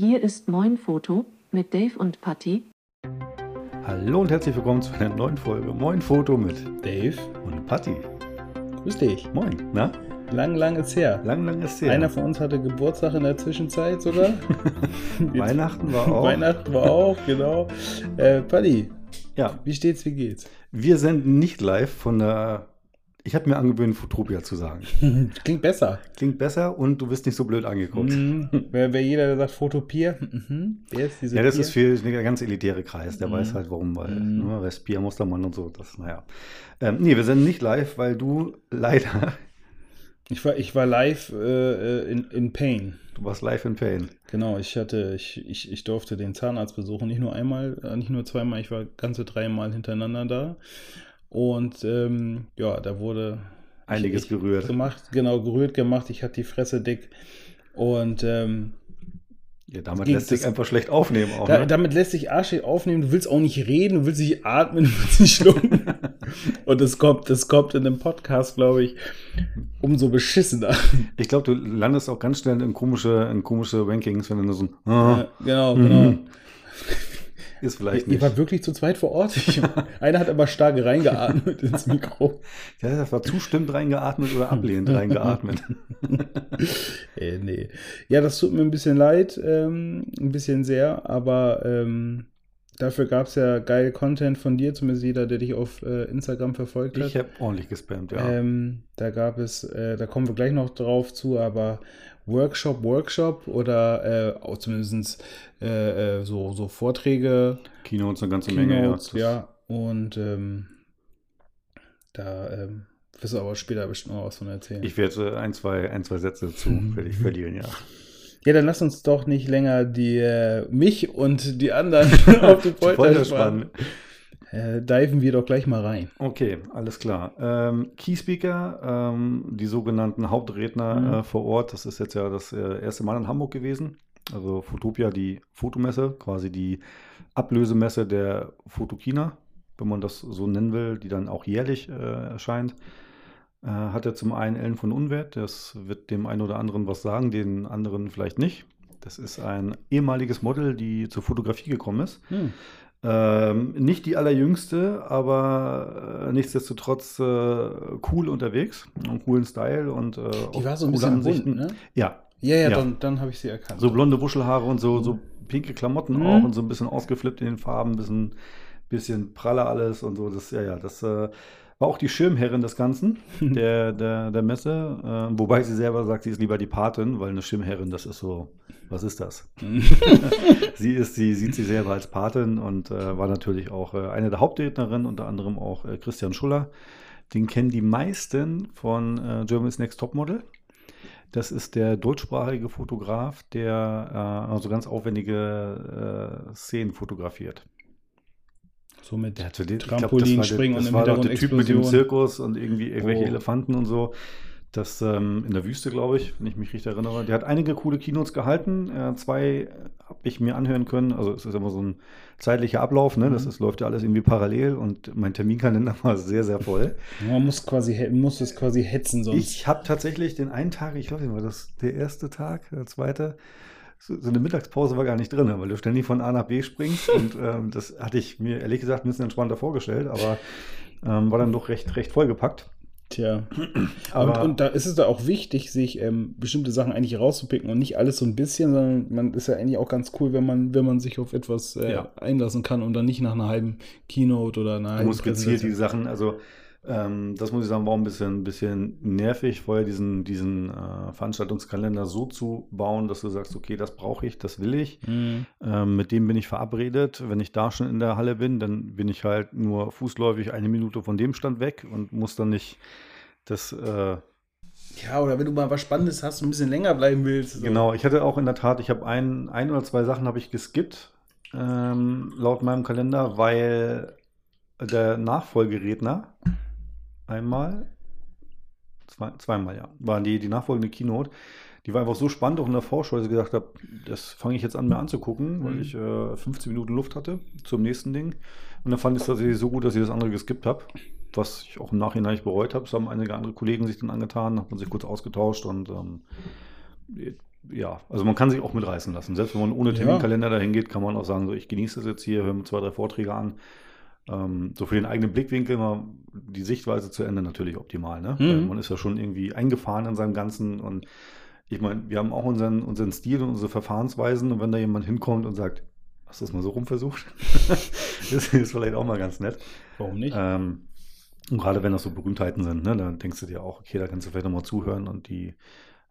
Hier ist Moin Foto mit Dave und Patty. Hallo und herzlich willkommen zu einer neuen Folge Moin Foto mit Dave, und Patti. grüß dich. Moin, na? Lang, lang ist her. Lang, lang ist her. Einer von uns hatte Geburtstag in der Zwischenzeit sogar. Weihnachten war auch. Weihnachten war auch, genau. Äh, Paddy, Ja, wie steht's, wie geht's? wir senden nicht live von der. Ich habe mir angewöhnt, Futopia zu sagen. Klingt besser. Klingt besser und du bist nicht so blöd angeguckt. Mhm. Wer, wer jeder, der sagt Fotopier, mhm. wer ist diese Ja, das Pier? ist für der ganz elitäre Kreis, der Mhm. weiß halt warum, weil Mhm. ne, Respier, Mustermann und so, das, naja. Ähm, nee, wir senden nicht live, weil du leider, Ich war, ich war live äh, in, in Pain. du warst live in Pain. Genau, ich hatte, ich, ich, ich durfte den Zahnarzt besuchen, nicht nur einmal, äh, nicht nur zweimal, ich war ganze dreimal hintereinander da. Und ähm, ja, da wurde Einiges ich, gerührt. gemacht, genau, gerührt gemacht. Ich hatte die Fresse dick. Und ähm, Ja, damit lässt sich einfach schlecht aufnehmen auch, da, ne? damit lässt sich Arsch aufnehmen. Du willst auch nicht reden, du willst nicht atmen, du willst nicht schlucken. Und das kommt, das kommt in einem Podcast, glaube ich, umso beschissener. Ich glaube, du landest auch ganz schnell in komische, in komische Rankings, wenn du nur so ein ah, Ja, genau, Mhm. genau. Ist vielleicht Ihr nicht. wart wirklich zu zweit vor Ort. Einer hat aber stark reingeatmet ins Mikro. Ja, das war zustimmt reingeatmet oder ablehnend reingeatmet. Äh, nee. Ja, das tut mir ein bisschen leid, ähm, ein bisschen sehr, aber ähm, dafür gab es ja geil Content von dir, zumindest jeder, der dich auf äh, Instagram verfolgt hat. Ich habe ordentlich gespammt, ja. Ähm, da gab es, äh, da kommen wir gleich noch drauf zu, aber Workshop, Workshop oder äh, zumindest äh, äh, so, so Vorträge, Keynotes eine ganze Menge. Keynotes, Das- ja. Und ähm, da ähm, wirst du aber später bestimmt noch was von erzählen. Ich werde ein, zwei, ein, zwei Sätze dazu werde ich verlieren, ja. ja, dann lass uns doch nicht länger die äh, mich und die anderen auf die Folter spannen. Äh, diven wir doch gleich mal rein. Okay, alles klar. Ähm, Keyspeaker, ähm, die sogenannten Hauptredner Mhm. äh, vor Ort, das ist jetzt ja das äh, erste Mal in Hamburg gewesen. Also Fotopia, die Fotomesse, quasi die Ablösemesse der Fotokina, wenn man das so nennen will, die dann auch jährlich äh, erscheint. Äh, hat er zum einen Ellen von Unwert, das wird dem einen oder anderen was sagen, den anderen vielleicht nicht. Das ist ein ehemaliges Model, die zur Fotografie gekommen ist. Hm. Ähm, nicht die allerjüngste, aber äh, nichtsdestotrotz äh, cool unterwegs, einen coolen Style und äh, Die war so ein bisschen bunt, ne? Ja, Ja, ja, Ja. dann, dann habe ich sie erkannt. so blonde Wuschelhaare und so, so pinke Klamotten Mhm. auch und so ein bisschen ausgeflippt in den Farben, ein bisschen, bisschen praller alles und so. Das, ja, ja, das äh, war auch die Schirmherrin des Ganzen, der, der, der Messe. Äh, wobei sie selber sagt, sie ist lieber die Patin, weil eine Schirmherrin, das ist so, was ist das? sie ist, sie sieht sich selber als Patin und äh, war natürlich auch äh, eine der Hauptrednerinnen, unter anderem auch äh, Christian Schuller. Den kennen die meisten von äh, Germany's Next Topmodel. Das ist der deutschsprachige Fotograf, der äh, also ganz aufwendige äh, Szenen fotografiert. So mit Der hatte den, Trampolin, springen und im war doch der Hintergrund Typ mit dem Explosion. Zirkus und irgendwie irgendwelche Oh. Elefanten und so. Das ähm, in der Wüste, glaube ich, wenn ich mich richtig erinnere. Der hat einige coole Keynotes gehalten. Äh, zwei habe ich mir anhören können. Also es ist immer so ein zeitlicher Ablauf, ne? Das Mhm. ist, läuft ja alles irgendwie parallel und mein Terminkalender war sehr, sehr voll. Man muss quasi muss es quasi hetzen, sonst. Ich habe tatsächlich den einen Tag, ich glaube, war das der erste Tag, der zweite, so, so eine Mittagspause war gar nicht drin, weil du ständig von A nach B springst. und ähm, das hatte ich mir ehrlich gesagt ein bisschen entspannter vorgestellt, aber ähm, war dann doch recht, recht vollgepackt. Tja. Aber- und, und da ist es da auch wichtig, sich ähm, bestimmte Sachen eigentlich rauszupicken und nicht alles so ein bisschen, sondern man ist ja eigentlich auch ganz cool, wenn man, wenn man sich auf etwas äh, Ja. einlassen kann und dann nicht nach einer halben Keynote oder einer Du halben musst gezielt die Sachen, also ähm, das muss ich sagen, war ein bisschen, bisschen nervig, vorher diesen, diesen äh, Veranstaltungskalender so zu bauen, dass du sagst, okay, das brauche ich, das will ich. Mhm. Ähm, mit dem bin ich verabredet. Wenn ich da schon in der Halle bin, dann bin ich halt nur fußläufig eine Minute von dem Stand weg und muss dann nicht das. Äh, Ja, oder wenn du mal was Spannendes hast und ein bisschen länger bleiben willst. so. Genau, ich hatte auch in der Tat, ich habe ein, ein oder zwei Sachen habe ich geskippt, ähm, laut meinem Kalender, weil der Nachfolgeredner einmal, zwei, zweimal ja, war die, die nachfolgende Keynote. Die war einfach so spannend auch in der Vorschau, dass ich gesagt habe, das fange ich jetzt an mir anzugucken, weil Mhm. ich äh, 15 Minuten Luft hatte zum nächsten Ding. Und dann fand ich es tatsächlich so gut, dass ich das andere geskippt habe, was ich auch im Nachhinein nicht bereut habe. Das haben einige andere Kollegen sich dann angetan, hat man sich kurz ausgetauscht und ähm, ja, also man kann sich auch mitreißen lassen. Selbst wenn man ohne Ja. Terminkalender dahin geht, kann man auch sagen, so ich genieße das jetzt hier, höre mir zwei, drei Vorträge an. Ähm, so für den eigenen Blickwinkel mal die Sichtweise zu ändern, natürlich optimal. Ne? Mhm. Weil man ist ja schon irgendwie eingefahren in seinem Ganzen und ich meine, wir haben auch unseren, unseren Stil und unsere Verfahrensweisen und wenn da jemand hinkommt und sagt, hast du das mal so rumversucht? das ist vielleicht auch mal ganz nett. Warum nicht? Ähm, und gerade wenn das so Berühmtheiten sind, ne, dann denkst du dir auch, okay, da kannst du vielleicht nochmal zuhören. Und die,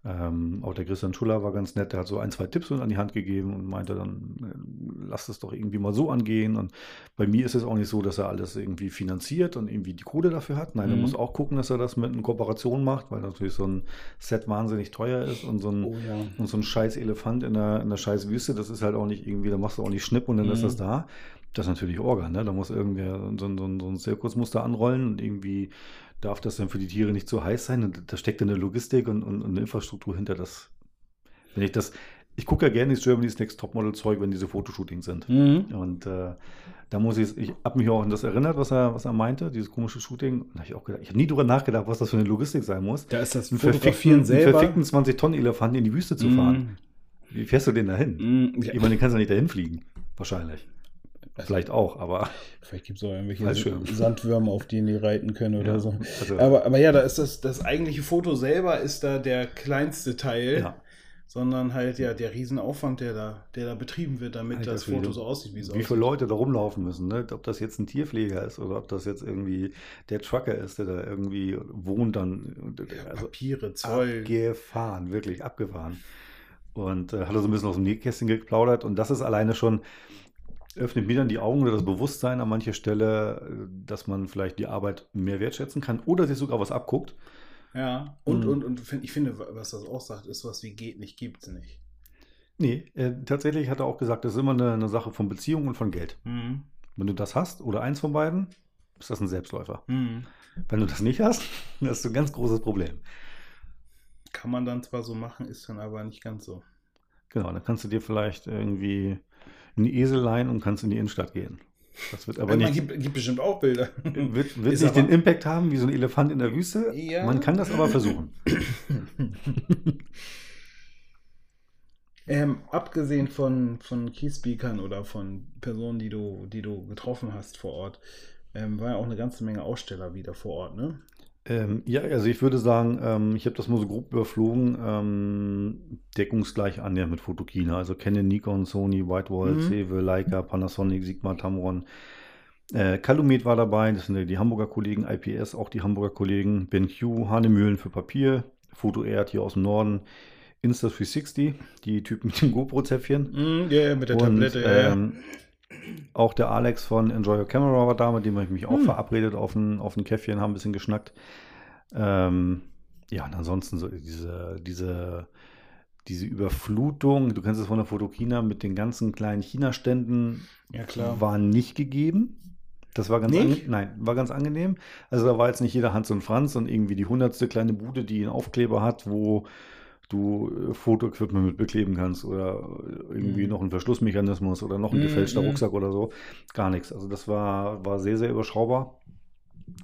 ähm, auch der Christian Schuller war ganz nett, der hat so ein, zwei Tipps an die Hand gegeben und meinte dann, äh, lass es doch irgendwie mal so angehen. Und bei mir ist es auch nicht so, dass er alles irgendwie finanziert und irgendwie die Kohle dafür hat. Nein, er Mhm. muss auch gucken, dass er das mit einer Kooperation macht, weil natürlich so ein Set wahnsinnig teuer ist und so ein, oh ja. und so ein scheiß Elefant in der, in der scheiß Wüste, das ist halt auch nicht irgendwie, da machst du auch nicht Schnipp und dann ist Mhm. das da. Das ist natürlich Orga, ne? Da muss irgendwer so, ein- so, ein- so ein Zirkusmuster anrollen und irgendwie darf das dann für die Tiere nicht zu heiß sein. Und da steckt dann eine Logistik und, und, und eine Infrastruktur hinter das. Wenn ich das, ich gucke ja gerne das Germany's Next Topmodel Zeug, wenn diese Fotoshootings sind. Mhm. Und äh, da muss ich, ich habe mich auch an das erinnert, was er, was er meinte, dieses komische Shooting. Und da habe ich auch gedacht, ich habe nie drüber nachgedacht, was das für eine Logistik sein muss. Da ist das Einen Fotografieren verfickten, einen verfickten 20-Tonnen-Elefanten in die Wüste zu fahren. Wie fährst du denn dahin? Mhm. Ich meine, den kannst du nicht dahin fliegen. Wahrscheinlich. Vielleicht auch, aber. Vielleicht gibt es auch irgendwelche. Sandwürmer, auf denen die reiten können oder Ja, so. also- aber, aber ja, da ist das, das eigentliche Foto selber ist da der kleinste Teil, Ja. sondern halt ja der Riesenaufwand, der da, der da betrieben wird, damit Alter das. Foto so aussieht, wie es Wie aussieht. viele Leute da rumlaufen müssen, ne? Ob das jetzt ein Tierpfleger ist oder ob das jetzt irgendwie der Trucker ist, der da irgendwie wohnt, dann. Also Papiere, Zoll. abgefahren, wirklich abgefahren. Und äh, hat er so ein bisschen aus dem Nähkästchen geplaudert. Und das ist alleine schon, öffnet mir dann die Augen oder das Bewusstsein an mancher Stelle, äh, dass man vielleicht die Arbeit mehr wertschätzen kann oder sich sogar was abguckt. Ja, und, Mhm. und, und ich finde, was das auch sagt, ist was wie geht nicht, gibt's nicht. Nee, äh, tatsächlich hat er auch gesagt, das ist immer eine, eine Sache von Beziehung und von Geld. Mhm. Wenn du das hast oder eins von beiden, ist das ein Selbstläufer. Mhm. Wenn du das nicht hast, dann hast du ein ganz großes Problem. Kann man dann zwar so machen, ist dann aber nicht ganz so. Genau, dann kannst du dir vielleicht irgendwie einen Esel leihen und kannst in die Innenstadt gehen. Das wird aber man nicht, gibt, gibt bestimmt auch Bilder. wird, wird nicht den Impact haben wie so ein Elefant in der Wüste. Ja. Man kann das aber versuchen. Ähm, abgesehen von, von Key-Speakern oder von Personen, die du, die du getroffen hast vor Ort, ähm, war ja auch eine ganze Menge Aussteller wieder vor Ort, ne? Ähm, ja, also ich würde sagen, ähm, ich habe das mal so grob überflogen, ähm, deckungsgleich an ja mit Fotokina. Also Canon, Nikon, Sony, Whitewall, Mhm. Cewe, Leica, Panasonic, Sigma, Tamron. Äh, Calumet war dabei, das sind ja die Hamburger Kollegen, IPS auch die Hamburger Kollegen, BenQ, Hanemühlen für Papier, Foto Erd hier aus dem Norden, Insta360, die Typen mit dem GoPro-Zäpfchen. Mhm, ja, ja, mit der Und, Tablette, ja, ja. ähm, auch der Alex von Enjoy Your Camera war da, mit dem habe ich mich auch Hm. verabredet auf ein, auf ein Käffchen, haben ein bisschen geschnackt. Ähm, ja, und ansonsten so diese, diese, diese Überflutung, du kennst es von der Fotokina mit den ganzen kleinen China-Ständen, Ja, klar. war nicht gegeben. Das war ganz nein, war ganz angenehm. Also da war jetzt nicht jeder Hans und Franz und irgendwie die hundertste kleine Bude, die einen Aufkleber hat, wo du äh, Fotoequipment mit bekleben kannst oder irgendwie Mhm. noch ein Verschlussmechanismus oder noch ein Mhm, gefälschter mhm. Rucksack oder so. Gar nichts. Also das war, war sehr, sehr überschaubar.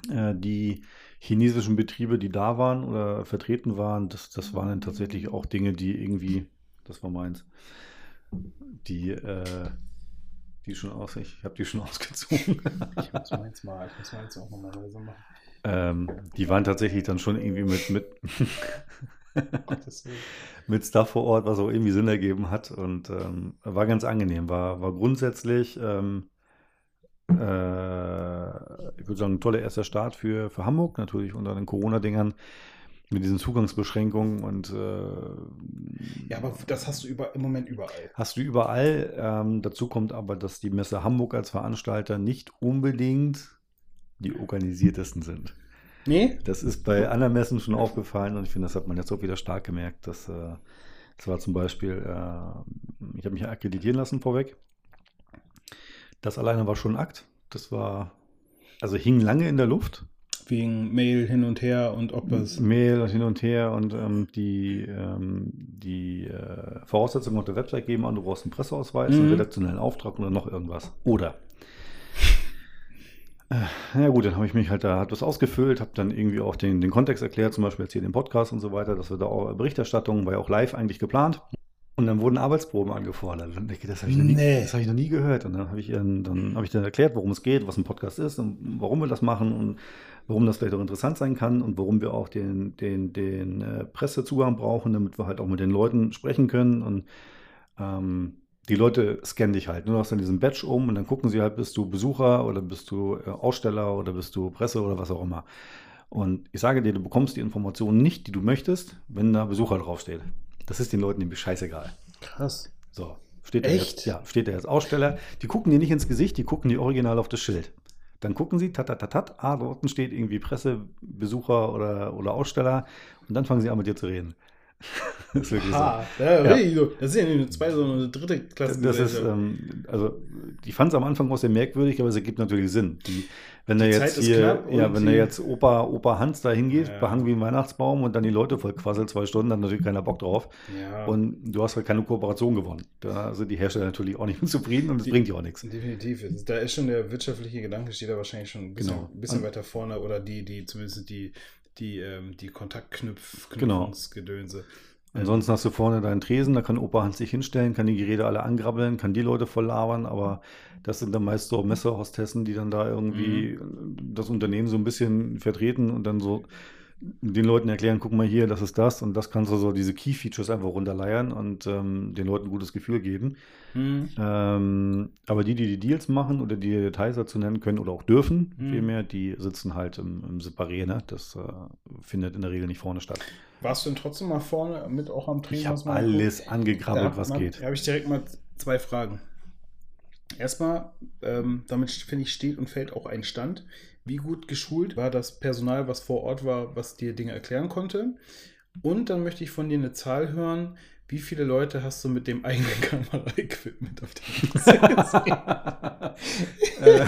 Äh, die chinesischen Betriebe, die da waren oder vertreten waren, das, das waren dann tatsächlich auch Dinge, die irgendwie, das war meins, die, äh, die schon aus, ich habe die schon ausgezogen. Ich muss meins mal, ich muss meins auch nochmal leise machen. ähm, die waren tatsächlich dann schon irgendwie mit, mit. mit Stuff vor Ort, was auch irgendwie Sinn ergeben hat und ähm, war ganz angenehm, war, war grundsätzlich, ähm, äh, ich würde sagen, ein toller erster Start für, für Hamburg, natürlich unter den Corona-Dingern mit diesen Zugangsbeschränkungen und äh, Ja, aber das hast du über, im Moment überall. Hast du überall. Ähm, dazu kommt aber, dass die Messe Hamburg als Veranstalter nicht unbedingt die organisiertesten sind. Nee? Das ist bei anderen Messen schon aufgefallen und ich finde, das hat man jetzt auch wieder stark gemerkt. Dass, äh, das war zum Beispiel, äh, ich habe mich akkreditieren lassen vorweg. Das alleine war schon ein Akt. Das war, also hing lange in der Luft. Wegen Mail hin und her und ob es. Mail hin und her und ähm, die, ähm, die äh, Voraussetzungen auf der Website geben an, du brauchst einen Presseausweis, einen Mhm. redaktionellen Auftrag oder noch irgendwas. Oder. Äh, ja gut, dann habe ich mich halt da, hat was ausgefüllt, habe dann irgendwie auch den, den Kontext erklärt, zum Beispiel jetzt hier den Podcast und so weiter, dass wir da auch Berichterstattung, war ja auch live eigentlich geplant. Und dann wurden Arbeitsproben angefordert. Und das habe ich, noch nie- Nee. das hab ich noch nie gehört. Und dann habe ich, ihren- dann habe ich dann erklärt, worum es geht, was ein Podcast ist und warum wir das machen und warum das vielleicht auch interessant sein kann und warum wir auch den, den, den äh, Pressezugang brauchen, damit wir halt auch mit den Leuten sprechen können. Und ähm, die Leute scannen dich halt. Du hast dann diesen Badge um und dann gucken sie halt, bist du Besucher oder bist du äh, Aussteller oder bist du Presse oder was auch immer. Und ich sage dir, du bekommst die Informationen nicht, die du möchtest, wenn da Besucher draufsteht. Das ist den Leuten nämlich scheißegal. Krass. So, steht da Echt? jetzt, ja, steht da jetzt Aussteller. Die gucken dir nicht ins Gesicht, die gucken dir original auf das Schild. Dann gucken sie, tat, tat, tat, tat, ah, dort steht irgendwie Presse, Besucher oder, oder Aussteller und dann fangen sie an mit dir zu reden. das ist wirklich so. Ja, Ja. Das ist ja nicht eine zweite, sondern eine dritte Klasse. Das ist, ähm, also ich fand es am Anfang auch sehr merkwürdig, aber es ergibt natürlich Sinn. Die, wenn Die jetzt Zeit ist hier, ja, wenn die- jetzt Opa, Opa Hans da hingeht, Ja. behangen wie ein Weihnachtsbaum und dann die Leute voll quasselt zwei Stunden, dann hat natürlich keiner Bock drauf. ja, Und du hast halt keine Kooperation gewonnen. Da sind die Hersteller natürlich auch nicht mit zufrieden und es bringt ja auch nichts. definitiv. Da ist schon der wirtschaftliche Gedanke, steht da wahrscheinlich schon ein bisschen, Genau. bisschen weiter vorne oder die, die zumindest die, die, ähm, die Kontaktknüpf, Genau. Knüpfungsgedönse. Ansonsten hast du vorne deinen Tresen, da kann Opa Hans sich hinstellen, kann die Geräte alle angrabbeln, kann die Leute voll labern, aber das sind dann meist so Messehostessen, die dann da irgendwie das Unternehmen so ein bisschen vertreten und dann so den Leuten erklären, guck mal hier, das ist das und das kannst du so diese Key-Features einfach runterleiern und ähm, den Leuten ein gutes Gefühl geben. Hm. Ähm, aber die, die die Deals machen oder die Details dazu nennen können oder auch dürfen, Mhm. vielmehr, die sitzen halt im, im Separé, ne? Das äh, findet in der Regel nicht vorne statt. Warst du denn trotzdem mal vorne mit auch am Tresen? Ich habe man alles guckt? angegrabbelt, Da was hab- geht. Da habe ich direkt mal zwei Fragen. Erstmal, ähm, damit finde ich, steht und fällt auch ein Stand. Wie gut geschult war das Personal, was vor Ort war, was dir Dinge erklären konnte? Und dann möchte ich von dir eine Zahl hören. Wie viele Leute hast du mit dem eigenen Kameraequipment auf gesehen? Äh,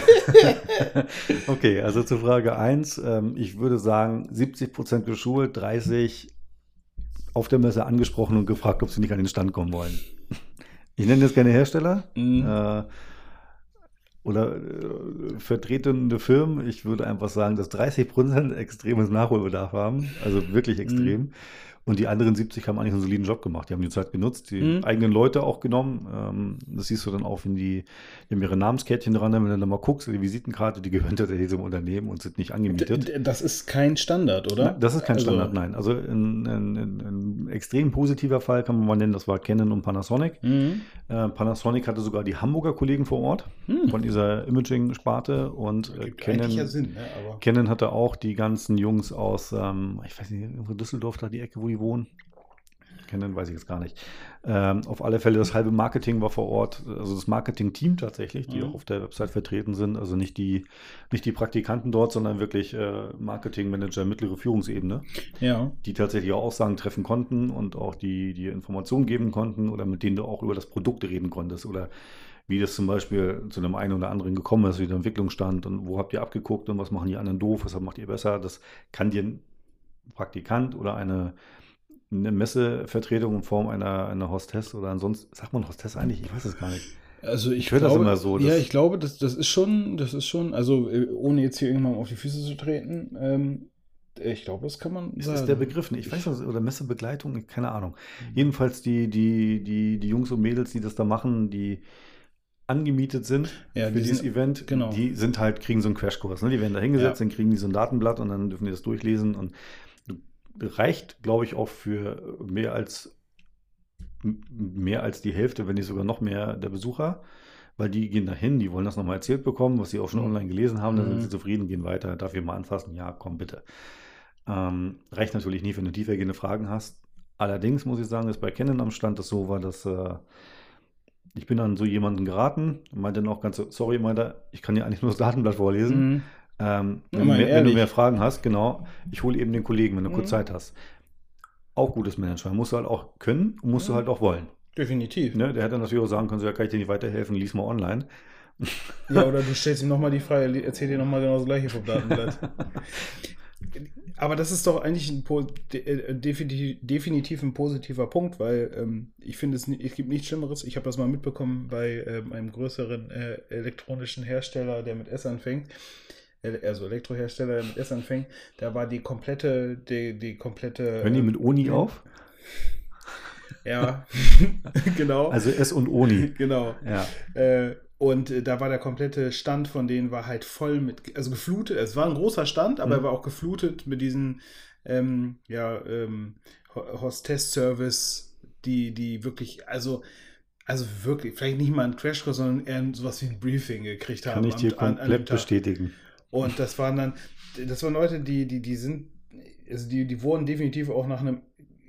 okay, also zu Frage 1. Ähm, ich würde sagen, 70% geschult, 30 auf der Messe angesprochen und gefragt, ob sie nicht an den Stand kommen wollen. Ich nenne jetzt keine Hersteller Mhm. äh, oder äh, vertretende Firmen. Ich würde einfach sagen, dass 30% extremes Nachholbedarf haben, also wirklich extrem. Und die anderen 70 haben eigentlich einen soliden Job gemacht. Die haben die Zeit genutzt, die Mhm. eigenen Leute auch genommen. Ähm, das siehst du dann auch, wenn die, die haben ihre Namenskärtchen dran, wenn du dann mal guckst, die Visitenkarte, die gehören tatsächlich diesem Unternehmen und sind nicht angemietet. Das ist kein Standard, oder? Das ist kein Also- Standard, nein. Also ein, extrem positiver Fall kann man mal nennen, das war Canon und Panasonic. Mhm. Äh, Panasonic hatte sogar die Hamburger Kollegen vor Ort Hm. von dieser Imaging-Sparte und äh, Canon, ne? Canon hatte auch die ganzen Jungs aus, ähm, ich weiß nicht, Düsseldorf, da die Ecke, wo die wohnen. Canon weiß ich jetzt gar nicht. Ähm, auf alle Fälle, das halbe Marketing war vor Ort, also das Marketing-Team tatsächlich, die Mhm. auch auf der Website vertreten sind. Also nicht die, nicht die Praktikanten dort, sondern wirklich äh, Marketingmanager, mittlere Führungsebene ja. die tatsächlich auch Aussagen treffen konnten und auch die, die Informationen geben konnten oder mit denen du auch über das Produkt reden konntest oder wie das zum Beispiel zu einem einen oder anderen gekommen ist, wie der Entwicklungsstand und wo habt ihr abgeguckt und was machen die anderen doof, was macht ihr besser, das kann dir ein Praktikant oder eine, eine Messevertretung in Form einer, einer Hostess oder ansonsten, sagt man Hostess eigentlich? Ich weiß es gar nicht. Also ich, Ich höre das glaube, immer so, Ja, ich glaube, das, das ist schon, das ist schon, also äh, ohne jetzt hier irgendwann auf die Füße zu treten, ähm, ich glaube, das kann man Das sagen. ist der Begriff nicht. Ich weiß nicht, oder Messebegleitung, keine Ahnung. Jedenfalls die, die, die, die Jungs und Mädels, die das da machen, die angemietet sind Ja, für die dieses sind- Event, genau. die sind halt, kriegen so einen Crashkurs. Ne? Die werden da hingesetzt, Ja. dann kriegen die so ein Datenblatt und dann dürfen die das durchlesen und reicht, glaube ich, auch für mehr als mehr als die Hälfte, wenn nicht sogar noch mehr der Besucher, weil die gehen dahin, die wollen das nochmal erzählt bekommen, was sie auch schon Mhm. online gelesen haben, dann sind Mhm. sie zufrieden, gehen weiter, darf ich mal anfassen? Ja, komm bitte. Ähm, reicht natürlich nicht, wenn du tiefergehende Fragen hast. Allerdings muss ich sagen, dass bei Canon am Stand das so war, dass äh, ich bin an so jemanden geraten, meinte dann auch ganz so, sorry, meinte ich kann dir eigentlich nur das Datenblatt vorlesen. Mhm. Ähm, wenn, du mehr, wenn du mehr Fragen hast, genau, ich hole eben den Kollegen, wenn du kurz Mhm. Zeit hast. Auch gutes Management. Musst du halt auch können und musst du Ja. halt auch wollen. Definitiv. Ne? Der hätte natürlich auch sagen können, so, ja, kann ich dir nicht weiterhelfen, lies mal online. Ja, oder du stellst ihm nochmal die Frage, erzähl dir nochmal genau das gleiche vom Datenblatt. Aber das ist doch eigentlich ein de äh, definitiv, definitiv ein positiver Punkt, weil ähm, ich finde, es, es gibt nichts Schlimmeres. Ich habe das mal mitbekommen bei ähm, einem größeren äh, elektronischen Hersteller, der mit S anfängt. Also Elektrohersteller, mit S anfängt. Da war die komplette, die, die komplette. Hören die mit Uni auf? Ja, genau. Also S und Oni. genau. Ja. Äh, und äh, da war der komplette Stand von denen war halt voll mit, also geflutet. Es war ein großer Stand, aber Mhm. er war auch geflutet mit diesen ähm, ja, ähm, Ho- Hostess-Service, die, die wirklich, also, also wirklich, vielleicht nicht mal ein Crashkurs, sondern eher sowas wie ein Briefing gekriegt haben. Kann ich dir an- an komplett Tag. bestätigen. Und das waren dann, das waren Leute, die, die, die sind, also die, die wurden definitiv auch nach einem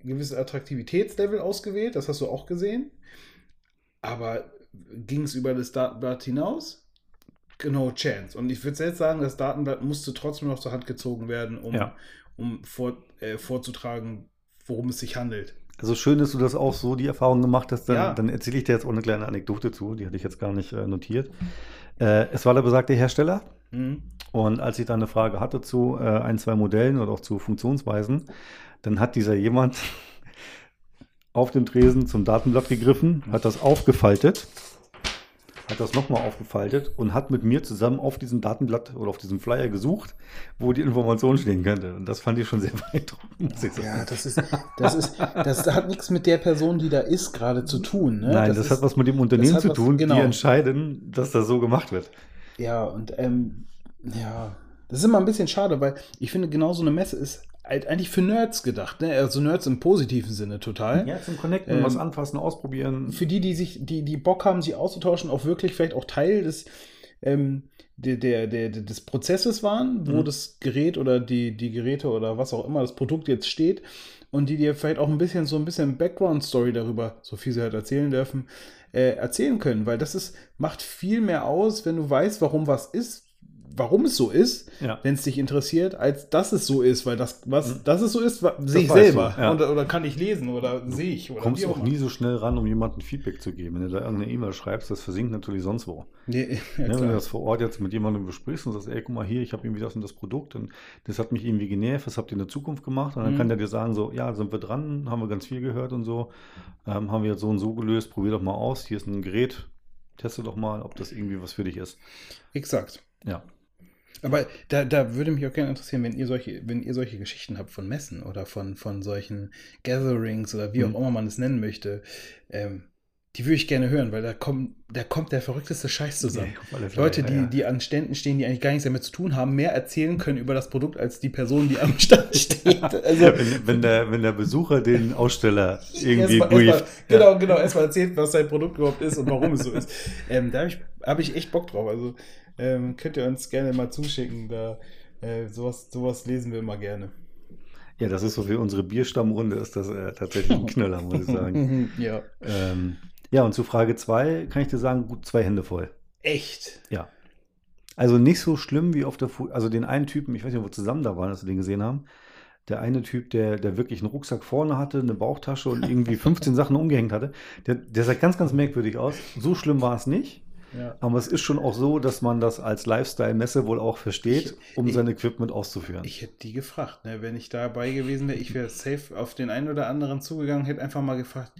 gewissen Attraktivitätslevel ausgewählt, das hast du auch gesehen. Aber ging es über das Datenblatt hinaus? No chance. Und ich würde jetzt sagen, das Datenblatt musste trotzdem noch zur Hand gezogen werden, um, Ja. um vor, äh, vorzutragen, worum es sich handelt. Also schön, dass du das auch so die Erfahrung gemacht hast. Dann, Ja. dann erzähle ich dir jetzt auch eine kleine Anekdote zu. Die hatte ich jetzt gar nicht äh, notiert. Äh, es war der besagte Hersteller. Mhm. Und als ich da eine Frage hatte zu äh, ein, zwei Modellen oder auch zu Funktionsweisen, dann hat dieser jemand auf dem Tresen zum Datenblatt gegriffen, hat das aufgefaltet, hat das nochmal aufgefaltet und hat mit mir zusammen auf diesem Datenblatt oder auf diesem Flyer gesucht, wo die Information stehen könnte. Und das fand ich schon sehr beeindruckend. Ja, das ist, das ist, das hat nichts mit der Person, die da ist, gerade zu tun. Ne? Nein, das, ist, hat was mit dem Unternehmen zu was- tun, genau. die entscheiden, dass das so gemacht wird. Ja, und ähm, ja, das ist immer ein bisschen schade, weil ich finde, genau so eine Messe ist halt eigentlich für Nerds gedacht, ne? Also Nerds im positiven Sinne total. Ja, zum Connecten, Ähm, was anfassen, ausprobieren. Für die, die sich, die, die Bock haben, sich auszutauschen, auch wirklich vielleicht auch Teil des, ähm, der, der, der, des Prozesses waren, wo Mhm. das Gerät oder die, die Geräte oder was auch immer, das Produkt jetzt steht und die dir vielleicht auch ein bisschen so ein bisschen Background-Story darüber, so viel sie halt erzählen dürfen, äh, erzählen können, weil das ist, macht viel mehr aus, wenn du weißt, warum was ist, warum es so ist, Ja. wenn es dich interessiert, als dass es so ist, weil das, was, Mhm. dass es so ist, sehe ich selber. ja. oder, oder kann ich lesen oder sehe ich. Oder kommst auch nie so schnell ran, um jemandem Feedback zu geben. Wenn du da irgendeine E-Mail schreibst, das versinkt natürlich sonst wo. Nee, ja, Ne, wenn du das vor Ort jetzt mit jemandem besprichst und sagst, ey, guck mal hier, ich habe irgendwie das und das Produkt und das hat mich irgendwie genervt, was habt ihr in der Zukunft gemacht? Und dann Mhm. kann der dir sagen, so, ja, sind wir dran, haben wir ganz viel gehört und so, ähm, haben wir jetzt so und so gelöst, probier doch mal aus, hier ist ein Gerät, teste doch mal, ob das irgendwie was für dich ist. Exakt. Ja. Aber da, da würde mich auch gerne interessieren, wenn ihr solche, wenn ihr solche Geschichten habt von Messen oder von, von solchen Gatherings oder wie auch Mhm. immer man es nennen möchte, ähm, die würde ich gerne hören, weil da kommt, da kommt der verrückteste Scheiß zusammen. Fälle, Leute, ja, die, ja. die an Ständen stehen, die eigentlich gar nichts damit zu tun haben, mehr erzählen können über das Produkt als die Person, die am Stand steht. Also, wenn, wenn, der, wenn der Besucher den Aussteller irgendwie Erstmal- brieft. erstmal- Genau, genau. Erstmal erzählt, was sein Produkt überhaupt ist und warum es so ist. Ähm, da habe ich, hab ich echt Bock drauf. Also ähm, könnt ihr uns gerne mal zuschicken. Da, äh, sowas, sowas lesen wir immer gerne. Ja, das ist so wie unsere Bierstammrunde, ist das äh, tatsächlich ein Knüller, muss ich sagen. ja. ähm, ja, und zu Frage 2 kann ich dir sagen, gut zwei Hände voll. Echt? Ja. Also nicht so schlimm wie auf der, Fu also den einen Typen, ich weiß nicht, ob wir zusammen da waren, als wir den gesehen haben. Der eine Typ, der, der wirklich einen Rucksack vorne hatte, eine Bauchtasche und irgendwie 15 Sachen umgehängt hatte, der, der sah ganz, ganz merkwürdig aus. So schlimm war es nicht. Ja. Aber es ist schon auch so, dass man das als Lifestyle-Messe wohl auch versteht, Ich- um ich- sein Equipment auszuführen. Ich hätte die gefragt, ne? wenn ich dabei gewesen wäre, ich wäre safe auf den einen oder anderen zugegangen, hätte einfach mal gefragt,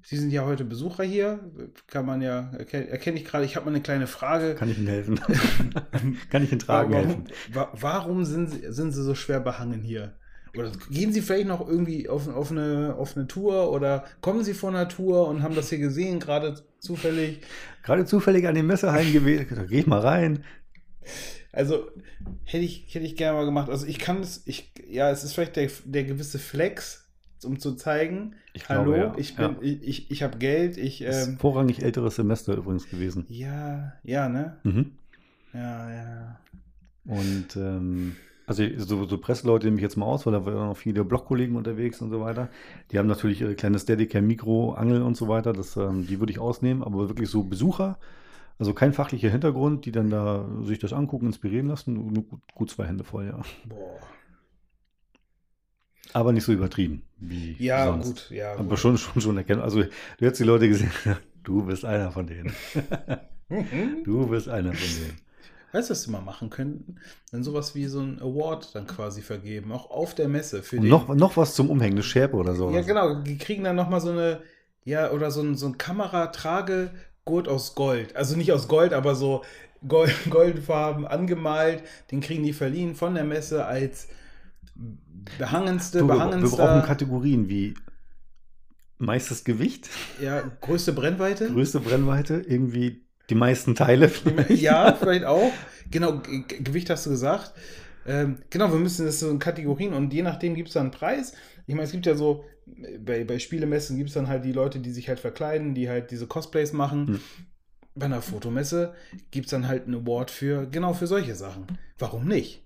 Sie sind ja heute Besucher hier, kann man ja, erkenne, erkenne ich gerade, ich habe mal eine kleine Frage. Kann ich Ihnen helfen? Kann ich Ihnen tragen warum, helfen? wa- warum sind Sie, sind Sie so schwer behangen hier? Oder gehen Sie vielleicht noch irgendwie auf, auf, eine, auf eine Tour oder kommen Sie von einer Tour und haben das hier gesehen, gerade zufällig? Gerade zufällig an den Messehallen gewesen, da gehe ich mal rein. Also hätte ich, hätte ich gerne mal gemacht. Also ich kann es, ich, ja, es ist vielleicht der, der gewisse Flex, um zu zeigen, Ich hallo, glaube, ja. ich bin, Ja. ich, ich, ich habe Geld, ich, Ist ähm, vorrangig älteres Semester übrigens gewesen. ja, ja, ne? Mhm. Ja, ja. Und ähm, also so, so Presseleute nehme ich jetzt mal aus, weil da waren noch viele Blogkollegen unterwegs und so weiter. Die haben natürlich ihre kleine Steadicam, Mikro, Angeln und so weiter. Das, ähm, die würde ich ausnehmen, aber wirklich so Besucher, also kein fachlicher Hintergrund, die dann da sich das angucken, inspirieren lassen, nur gut, gut zwei Hände voll, ja. Boah. Aber nicht so übertrieben wie Ja, sonst. gut, ja. Aber gut. schon, schon, schon erkennen. Also du hättest die Leute gesehen, du bist einer von denen. Mhm. Du bist einer von denen. Weißt du, was wir mal machen könnten? Dann sowas wie so ein Award dann quasi vergeben, auch auf der Messe für den. noch, noch was zum Umhängen, eine Schärpe oder so. ja, genau. Die kriegen dann nochmal so eine, ja, oder so ein, so ein Kameratragegurt aus Gold. Also nicht aus Gold, aber so Gold, Goldfarben angemalt. Den kriegen die verliehen von der Messe als behangenste, Du, wir, wir behangenster. brauchen Kategorien wie meistes Gewicht, Ja, größte Brennweite? größte Brennweite, irgendwie die meisten Teile. vielleicht. Ja, vielleicht auch. Genau, Gewicht hast du gesagt. Ähm, genau, wir müssen das so in Kategorien und je nachdem gibt es dann einen Preis. Ich meine, es gibt ja so, bei, bei Spielemessen gibt es dann halt die Leute, die sich halt verkleiden, die halt diese Cosplays machen. Hm. Bei einer Fotomesse gibt es dann halt einen Award für, genau für solche Sachen. Warum nicht?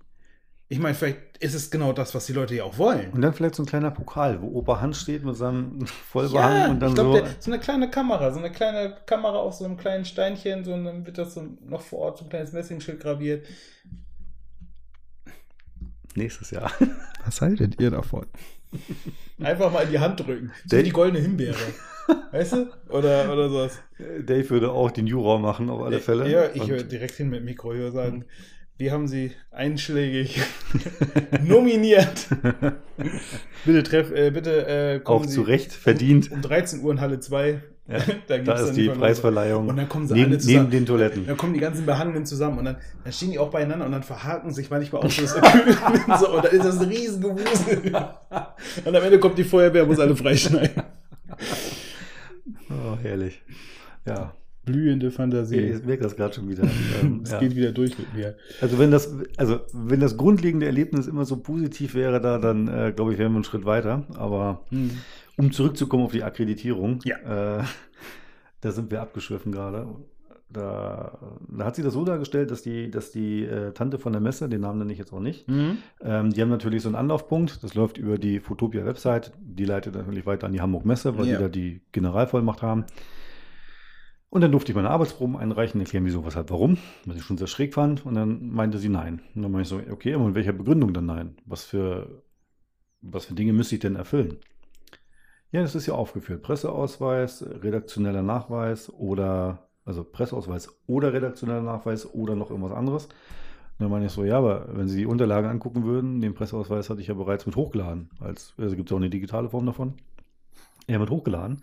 Ich meine, vielleicht ist es genau das, was die Leute ja auch wollen. Und dann vielleicht so ein kleiner Pokal, wo Opa Hans steht mit seinem Vollbehang und dann ich glaube, so. so eine kleine Kamera, so eine kleine Kamera auf so einem kleinen Steinchen, so und dann wird das so noch vor Ort so ein kleines Messingschild graviert. Nächstes Jahr. Was haltet ihr davon? Einfach mal in die Hand drücken. So wie Dave- die goldene Himbeere. Weißt du? Oder, oder sowas. Dave würde auch den Juror machen, auf alle Fälle. Ja, ich höre direkt hin mit Mikro. Ich höre sagen, wie haben Sie einschlägig nominiert? bitte treff, äh, bitte äh, kommen auch Sie zu Recht verdient. Um 13 Uhr in Halle 2. Ja, da Da dann ist die. Preisverleihung Und dann kommen sie neben, alle neben zusammen. den Toiletten. Dann kommen die ganzen Behangenen zusammen und dann, dann stehen die auch beieinander und dann verhaken sich manchmal auch so das Equipment so, und dann ist das ein riesen Gewusel. Und am Ende kommt die Feuerwehr, muss alle freischneiden. Oh, herrlich. Ja, Blühende Fantasie. ich merke das gerade schon wieder. Ähm, Es ja. geht wieder durch mit mir. Also wenn das, also wenn das grundlegende Erlebnis immer so positiv wäre, da, dann äh, glaube ich, wären wir einen Schritt weiter. Aber um zurückzukommen auf die Akkreditierung, Ja. äh, da sind wir abgeschwiffen gerade. Da, da hat sie das so dargestellt, dass die, dass die äh, Tante von der Messe, den Namen nenne ich jetzt auch nicht, Mhm. ähm, die haben natürlich so einen Anlaufpunkt. Das läuft über die Fotopia-Website. Die leitet natürlich weiter an die Hamburg Messe, weil Ja. die da die Generalvollmacht haben. Und dann durfte ich meine Arbeitsproben einreichen, erklären, wieso, weshalb, warum, was ich schon sehr schräg fand. Und dann meinte sie nein. Und dann meinte ich so, okay, aber mit welcher Begründung dann nein? Was für, was für Dinge müsste ich denn erfüllen? Ja, das ist ja aufgeführt. Presseausweis, redaktioneller Nachweis oder, also Presseausweis oder redaktioneller Nachweis oder noch irgendwas anderes. Und dann meine ich so, ja, aber wenn Sie die Unterlagen angucken würden, den Presseausweis hatte ich ja bereits mit hochgeladen. Als, also gibt es auch eine digitale Form davon. Ja, mit hochgeladen.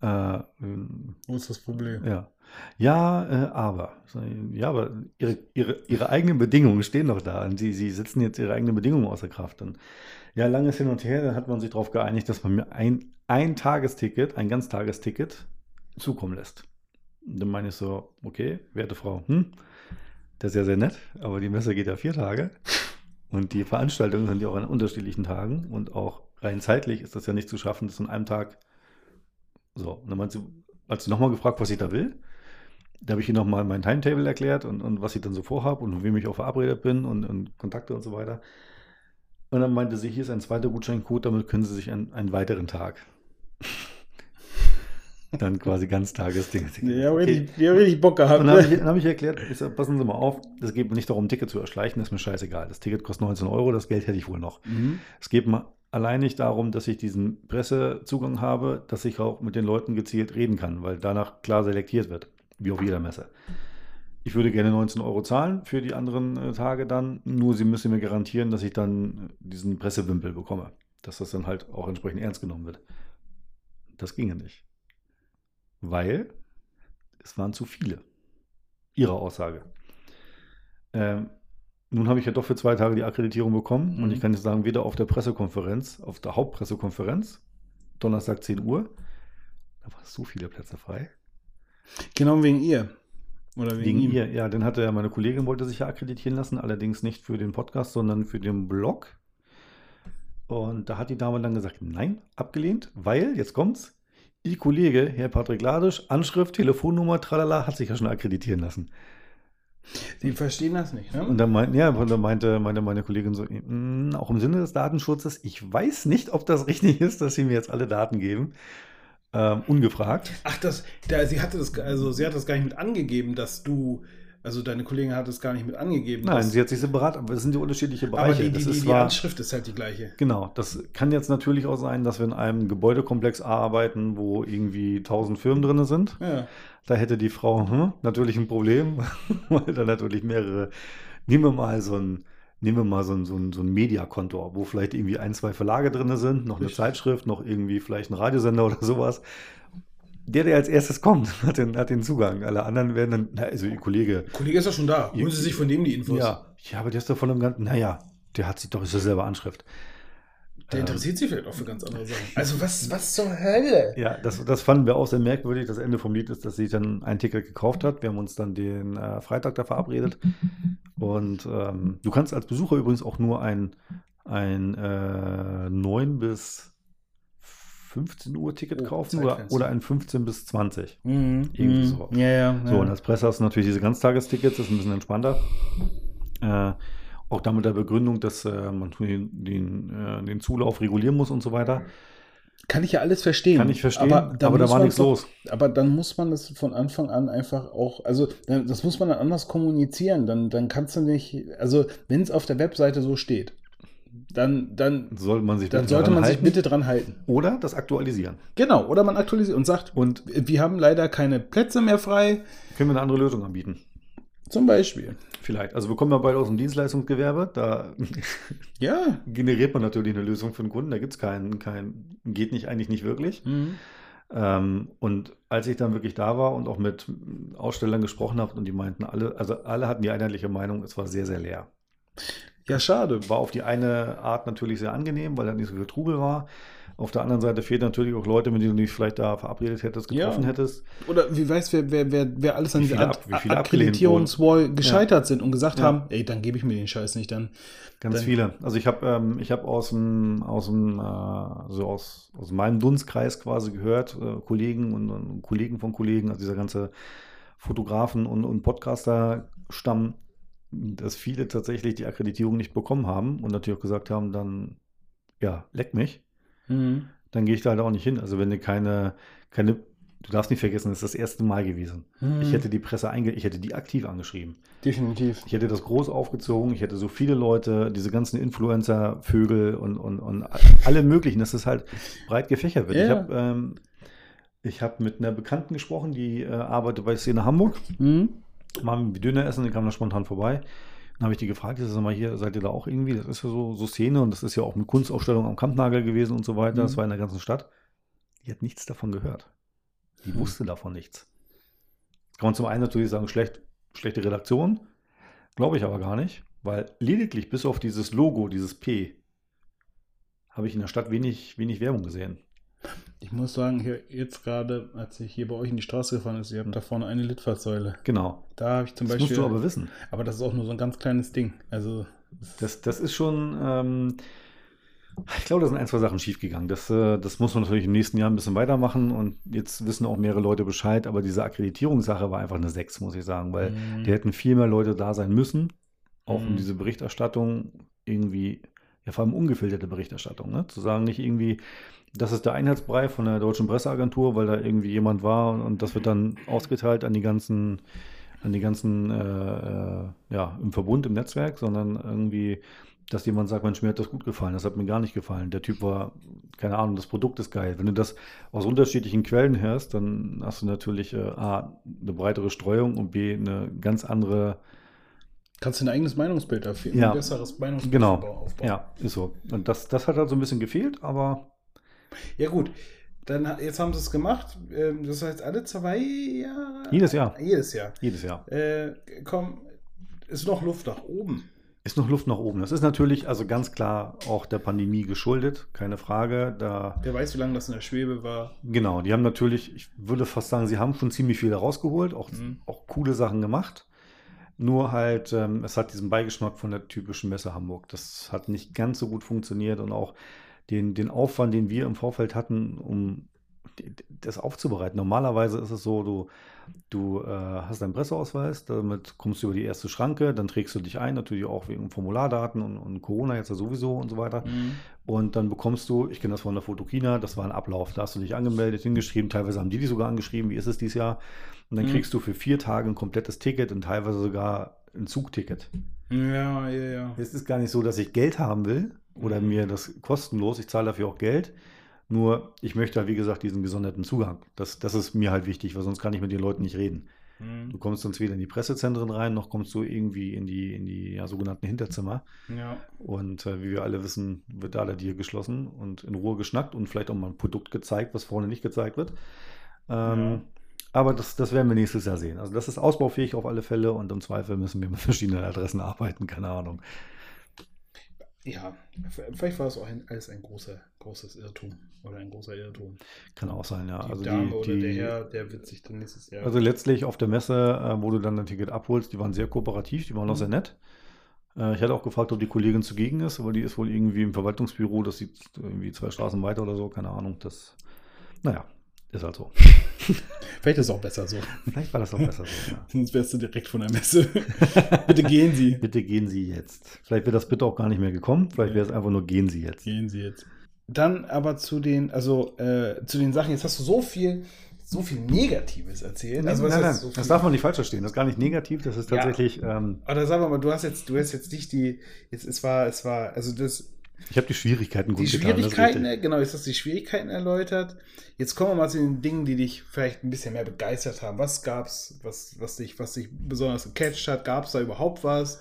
Äh, Wo ist das Problem? ja. Ja, äh, aber. Ja, aber ihre, ihre, ihre eigenen Bedingungen stehen doch da. Und sie, sie setzen jetzt ihre eigenen Bedingungen außer Kraft. Und ja, langes Hin und Her, dann hat man sich darauf geeinigt, dass man mir ein, ein Tagesticket, ein Ganztagesticket zukommen lässt. Und dann meine ich so, okay, werte Frau, hm, das ist ja sehr nett, aber die Messe geht ja vier Tage. Und die Veranstaltungen sind ja auch an unterschiedlichen Tagen. Und auch rein zeitlich ist das ja nicht zu schaffen, das an einem Tag. So, und dann meint sie, hat sie nochmal gefragt, was ich da will. Da habe ich ihr nochmal mein Timetable erklärt und, und was ich dann so vorhabe und mit wem ich auch verabredet bin und, und Kontakte und so weiter. Und dann meinte sie, hier ist ein zweiter Gutscheincode, damit können Sie sich einen, einen weiteren Tag. dann quasi Ganztagesding. Ja, richtig, die haben richtig Bock gehabt. Und dann habe ich, hab ich erklärt, ich sag, passen Sie mal auf, es geht mir nicht darum, ein Ticket zu erschleichen, das ist mir scheißegal. Das Ticket kostet 19 Euro, das Geld hätte ich wohl noch. Mhm. Es geht mir allein nicht darum, dass ich diesen Pressezugang habe, dass ich auch mit den Leuten gezielt reden kann, weil danach klar selektiert wird, wie auf jeder Messe. Ich würde gerne 19 Euro zahlen für die anderen äh, Tage dann, nur sie müssen mir garantieren, dass ich dann diesen Pressewimpel bekomme, dass das dann halt auch entsprechend ernst genommen wird. Das ginge nicht. Weil es waren zu viele. Ihre Aussage. Ähm, nun habe ich ja doch für zwei Tage die Akkreditierung bekommen und Mhm. ich kann jetzt sagen, weder auf der Pressekonferenz, auf der Hauptpressekonferenz, Donnerstag 10 Uhr, da waren so viele Plätze frei. Genau wegen ihr. Oder wegen, Wegen ihm. ihr, ja, dann hatte ja meine Kollegin wollte sich ja akkreditieren lassen, allerdings nicht für den Podcast, sondern für den Blog. Und da hat die Dame dann gesagt, nein, abgelehnt, weil, jetzt kommt's, ihr Kollege, Herr Patrick Ladisch, Anschrift, Telefonnummer, tralala, hat sich ja schon akkreditieren lassen. Die verstehen das nicht, ne? Und dann, meint, ja, und dann meinte, meinte meine Kollegin so, "Mm, auch im Sinne des Datenschutzes, ich weiß nicht, ob das richtig ist, dass Sie mir jetzt alle Daten geben. Ähm, ungefragt. Ach, das, da, sie hatte das, also sie hat das gar nicht mit angegeben, dass du, also deine Kollegin hat das gar nicht mit angegeben. Nein, sie hat sich separat, aber das sind ja unterschiedliche aber Bereiche. die, die, das die, ist die zwar, Anschrift ist halt die gleiche. genau, das kann jetzt natürlich auch sein, dass wir in einem Gebäudekomplex arbeiten, wo irgendwie tausend Firmen drin sind. Ja. Da hätte die Frau hm, natürlich ein Problem, weil da natürlich mehrere, nehmen wir mal so ein, nehmen wir mal so ein, so ein, so ein Mediakontor, wo vielleicht irgendwie ein, zwei Verlage drin sind, noch eine Richtig. Zeitschrift, noch irgendwie vielleicht ein Radiosender oder sowas. Der, der als erstes kommt, hat den, hat den Zugang. Alle anderen werden dann, na, also ihr Kollege, Kollege ist ja schon da. Holen Sie sich von dem die Infos. ja, ja, aber der ist doch von einem ganzen, naja, der hat sich doch, ist ja selber Anschrift. Der Ähm, interessiert sich vielleicht auch für ganz andere Sachen. Also was, was zur Hölle? Ja, das, das fanden wir auch sehr merkwürdig. Das Ende vom Lied ist, dass sie dann ein Ticket gekauft hat. Wir haben uns dann den äh, Freitag da verabredet. Und ähm, du kannst als Besucher übrigens auch nur ein, ein äh, 9 bis 15 Uhr Ticket Oh, kaufen oder, oder ein 15 bis 20. Mhm, Irgendwie mhm. so. Ja, ja. So, ja. und als Presse hast du natürlich diese Ganztagestickets, das ist ein bisschen entspannter. Äh, auch da mit der Begründung, dass äh, man den, den, äh, den Zulauf regulieren muss und so weiter. Kann ich ja alles verstehen. Kann ich verstehen, aber, aber, dann da war nichts doch- los. Aber dann muss man das von Anfang an einfach auch, also das muss man dann anders kommunizieren. Dann, dann kannst du nicht, also wenn es auf der Webseite so steht, dann, dann, Soll man sich dann sollte man sich bitte dran halten. Oder das aktualisieren. Genau, oder man aktualisiert und sagt, Und wir haben leider keine Plätze mehr frei, können wir eine andere Lösung anbieten? zum Beispiel. Vielleicht. Also wir kommen ja beide aus dem Dienstleistungsgewerbe. Da Ja. generiert man natürlich eine Lösung für den Kunden. Da gibt es keinen, kein, geht nicht, eigentlich nicht wirklich. Mhm. Ähm, und als ich dann wirklich da war und auch mit Ausstellern gesprochen habe und die meinten alle, also alle hatten die einheitliche Meinung, es war sehr, sehr leer. Ja, schade. War auf die eine Art natürlich sehr angenehm, weil da nicht so viel Trubel war. Auf der anderen Seite fehlen natürlich auch Leute, mit denen du dich vielleicht da verabredet hättest, getroffen Ja. hättest. Oder wie weißt wer, wer, wer, wer alles an dieser ab- abgelehnt Akkreditierungswall gescheitert sind und gesagt Ja. haben, ey, dann gebe ich mir den Scheiß nicht, dann. Ganz Dann- viele. Also ich habe ähm, ich hab aus dem, aus dem, äh, also aus, aus meinem Dunstkreis quasi gehört, äh, Kollegen und, und Kollegen von Kollegen, also dieser ganze Fotografen und, und Podcaster-Stamm, dass viele tatsächlich die Akkreditierung nicht bekommen haben und natürlich auch gesagt haben, dann, ja, leck mich, Mhm. dann gehe ich da halt auch nicht hin. Also wenn du keine, keine, du darfst nicht vergessen, es ist das erste Mal gewesen. Mhm. Ich hätte die Presse einge, ich hätte die aktiv angeschrieben. Definitiv. Ich hätte das groß aufgezogen, ich hätte so viele Leute, diese ganzen Influencer, Vögel und, und, und alle möglichen, dass es halt breit gefächert wird. Ich Ja. habe ähm, ich hab mit einer Bekannten gesprochen, die äh, arbeitet bei Szene Hamburg. Mhm. Mal wie Döner essen, die kam da spontan vorbei. Dann habe ich die gefragt, das ist mal hier, seid ihr da auch irgendwie? Das ist ja so, so Szene und das ist ja auch mit Kunstausstellung am Kampnagel gewesen und so weiter. Das Mhm. war in der ganzen Stadt. Die hat nichts davon gehört. Die Hm. wusste davon nichts. Kann man zum einen natürlich sagen, schlecht, schlechte Redaktion. Glaube ich aber gar nicht, weil lediglich bis auf dieses Logo, dieses P, habe ich in der Stadt wenig, wenig Werbung gesehen. Ich muss sagen, hier jetzt gerade, als ich hier bei euch in die Straße gefahren ist, ihr habt da vorne eine Litfaßsäule. Genau. Da habe ich zum Das Beispiel. musst du aber wissen. aber das ist auch nur so ein ganz kleines Ding. Also. Das, das ist schon, ähm, ich glaube, da sind ein, zwei Sachen schiefgegangen. Das, äh, das muss man natürlich im nächsten Jahr ein bisschen weitermachen und jetzt wissen auch mehrere Leute Bescheid, aber diese Akkreditierungssache war einfach eine 6, muss ich sagen, weil Mhm. die hätten viel mehr Leute da sein müssen, auch um Mhm. diese Berichterstattung irgendwie, ja vor allem ungefilterte Berichterstattung, ne? zu sagen, nicht irgendwie, das ist der Einheitsbrei von der Deutschen Presseagentur, weil da irgendwie jemand war und, das wird dann ausgeteilt an die ganzen, an die ganzen, äh, äh, ja, im Verbund, im Netzwerk, sondern irgendwie, dass jemand sagt, Mensch, mir hat das gut gefallen, das hat mir gar nicht gefallen. Der Typ war, keine Ahnung, das Produkt ist geil. Wenn du das aus unterschiedlichen Quellen hörst, dann hast du natürlich äh, A, eine breitere Streuung und B, eine ganz andere, Kannst du ein eigenes Meinungsbild dafür, Ja. ein besseres Meinungsbild genau, aufbauen. ja, ist so. Und das, das hat halt so ein bisschen gefehlt, aber Ja, gut. Dann, jetzt haben sie es gemacht. Ähm, Das heißt, alle zwei Jahre. jedes Jahr, Jedes Jahr. jedes Jahr. Äh, komm, ist noch Luft nach oben. Ist noch Luft nach oben. Das ist natürlich also ganz klar auch der Pandemie geschuldet, keine Frage. Da Wer weiß, wie lange das in der Schwebe war. Genau, die haben natürlich, ich würde fast sagen, sie haben schon ziemlich viel rausgeholt, auch, Mhm. auch coole Sachen gemacht. Nur halt, ähm, es hat diesen Beigeschmack von der typischen Messe Hamburg. Das hat nicht ganz so gut funktioniert und auch den, den Aufwand, den wir im Vorfeld hatten, um das aufzubereiten. Normalerweise ist es so, du, du äh, hast deinen Presseausweis, damit kommst du über die erste Schranke, dann trägst du dich ein, natürlich auch wegen Formulardaten und, und Corona jetzt ja sowieso und so weiter. Und dann bekommst du, ich kenne das von der Fotokina, das war ein Ablauf. Da hast du dich angemeldet, hingeschrieben, teilweise haben die dich sogar angeschrieben, wie ist es dieses Jahr? Und dann Mhm. kriegst du für vier Tage ein komplettes Ticket und teilweise sogar ein Zugticket. Ja, ja, ja. Es ist gar nicht so, dass ich Geld haben will oder Mhm. mir das kostenlos, ich zahle dafür auch Geld. Nur ich möchte halt, wie gesagt, diesen gesonderten Zugang. Das, das ist mir halt wichtig, weil sonst kann ich mit den Leuten nicht reden. Mhm. Du kommst sonst weder in die Pressezentren rein, noch kommst du irgendwie in die, in die ja, sogenannten Hinterzimmer. Ja. Und äh, wie wir alle wissen, wird da der Deal geschlossen und in Ruhe geschnackt und vielleicht auch mal ein Produkt gezeigt, was vorne nicht gezeigt wird. Ähm, Ja. Aber das, das werden wir nächstes Jahr sehen. Also das ist ausbaufähig auf alle Fälle und im Zweifel müssen wir mit verschiedenen Adressen arbeiten, keine Ahnung. Ja, vielleicht war es auch ein, alles ein großer, großes Irrtum oder ein großer Irrtum. Kann auch sein, ja. Die also Dame die, oder die, der Herr, der wird sich dann nächstes Jahr. Also letztlich auf der Messe, äh, wo du dann dein Ticket abholst, die waren sehr kooperativ, die waren auch Mhm. sehr nett. Äh, ich hatte auch gefragt, ob die Kollegin zugegen ist, aber die ist wohl irgendwie im Verwaltungsbüro, das sieht irgendwie zwei Straßen weiter oder so, keine Ahnung. Das, naja, ist halt so. vielleicht ist es auch besser so. Vielleicht war das auch besser so. Ja. Sonst wärst du direkt von der Messe. Bitte gehen Sie. Bitte gehen Sie jetzt. Vielleicht wäre das bitte auch gar nicht mehr gekommen. Vielleicht wäre es einfach nur gehen Sie jetzt. Gehen Sie jetzt. Dann aber zu den, also äh, zu den Sachen, jetzt hast du so viel, so viel Negatives erzählt. Also, was nein, nein, so das darf man nicht falsch verstehen. Das ist gar nicht negativ, das ist Ja. tatsächlich, ähm, Oder sagen wir mal, du hast jetzt, du hast jetzt nicht die, jetzt, es war, es war, also das, ich habe die Schwierigkeiten gut die getan. Schwierigkeiten, genau, jetzt hast du die Schwierigkeiten erläutert. Jetzt kommen wir mal zu den Dingen, die dich vielleicht ein bisschen mehr begeistert haben. Was gab's, was, was dich, was dich besonders gecatcht hat? Gab es da überhaupt was?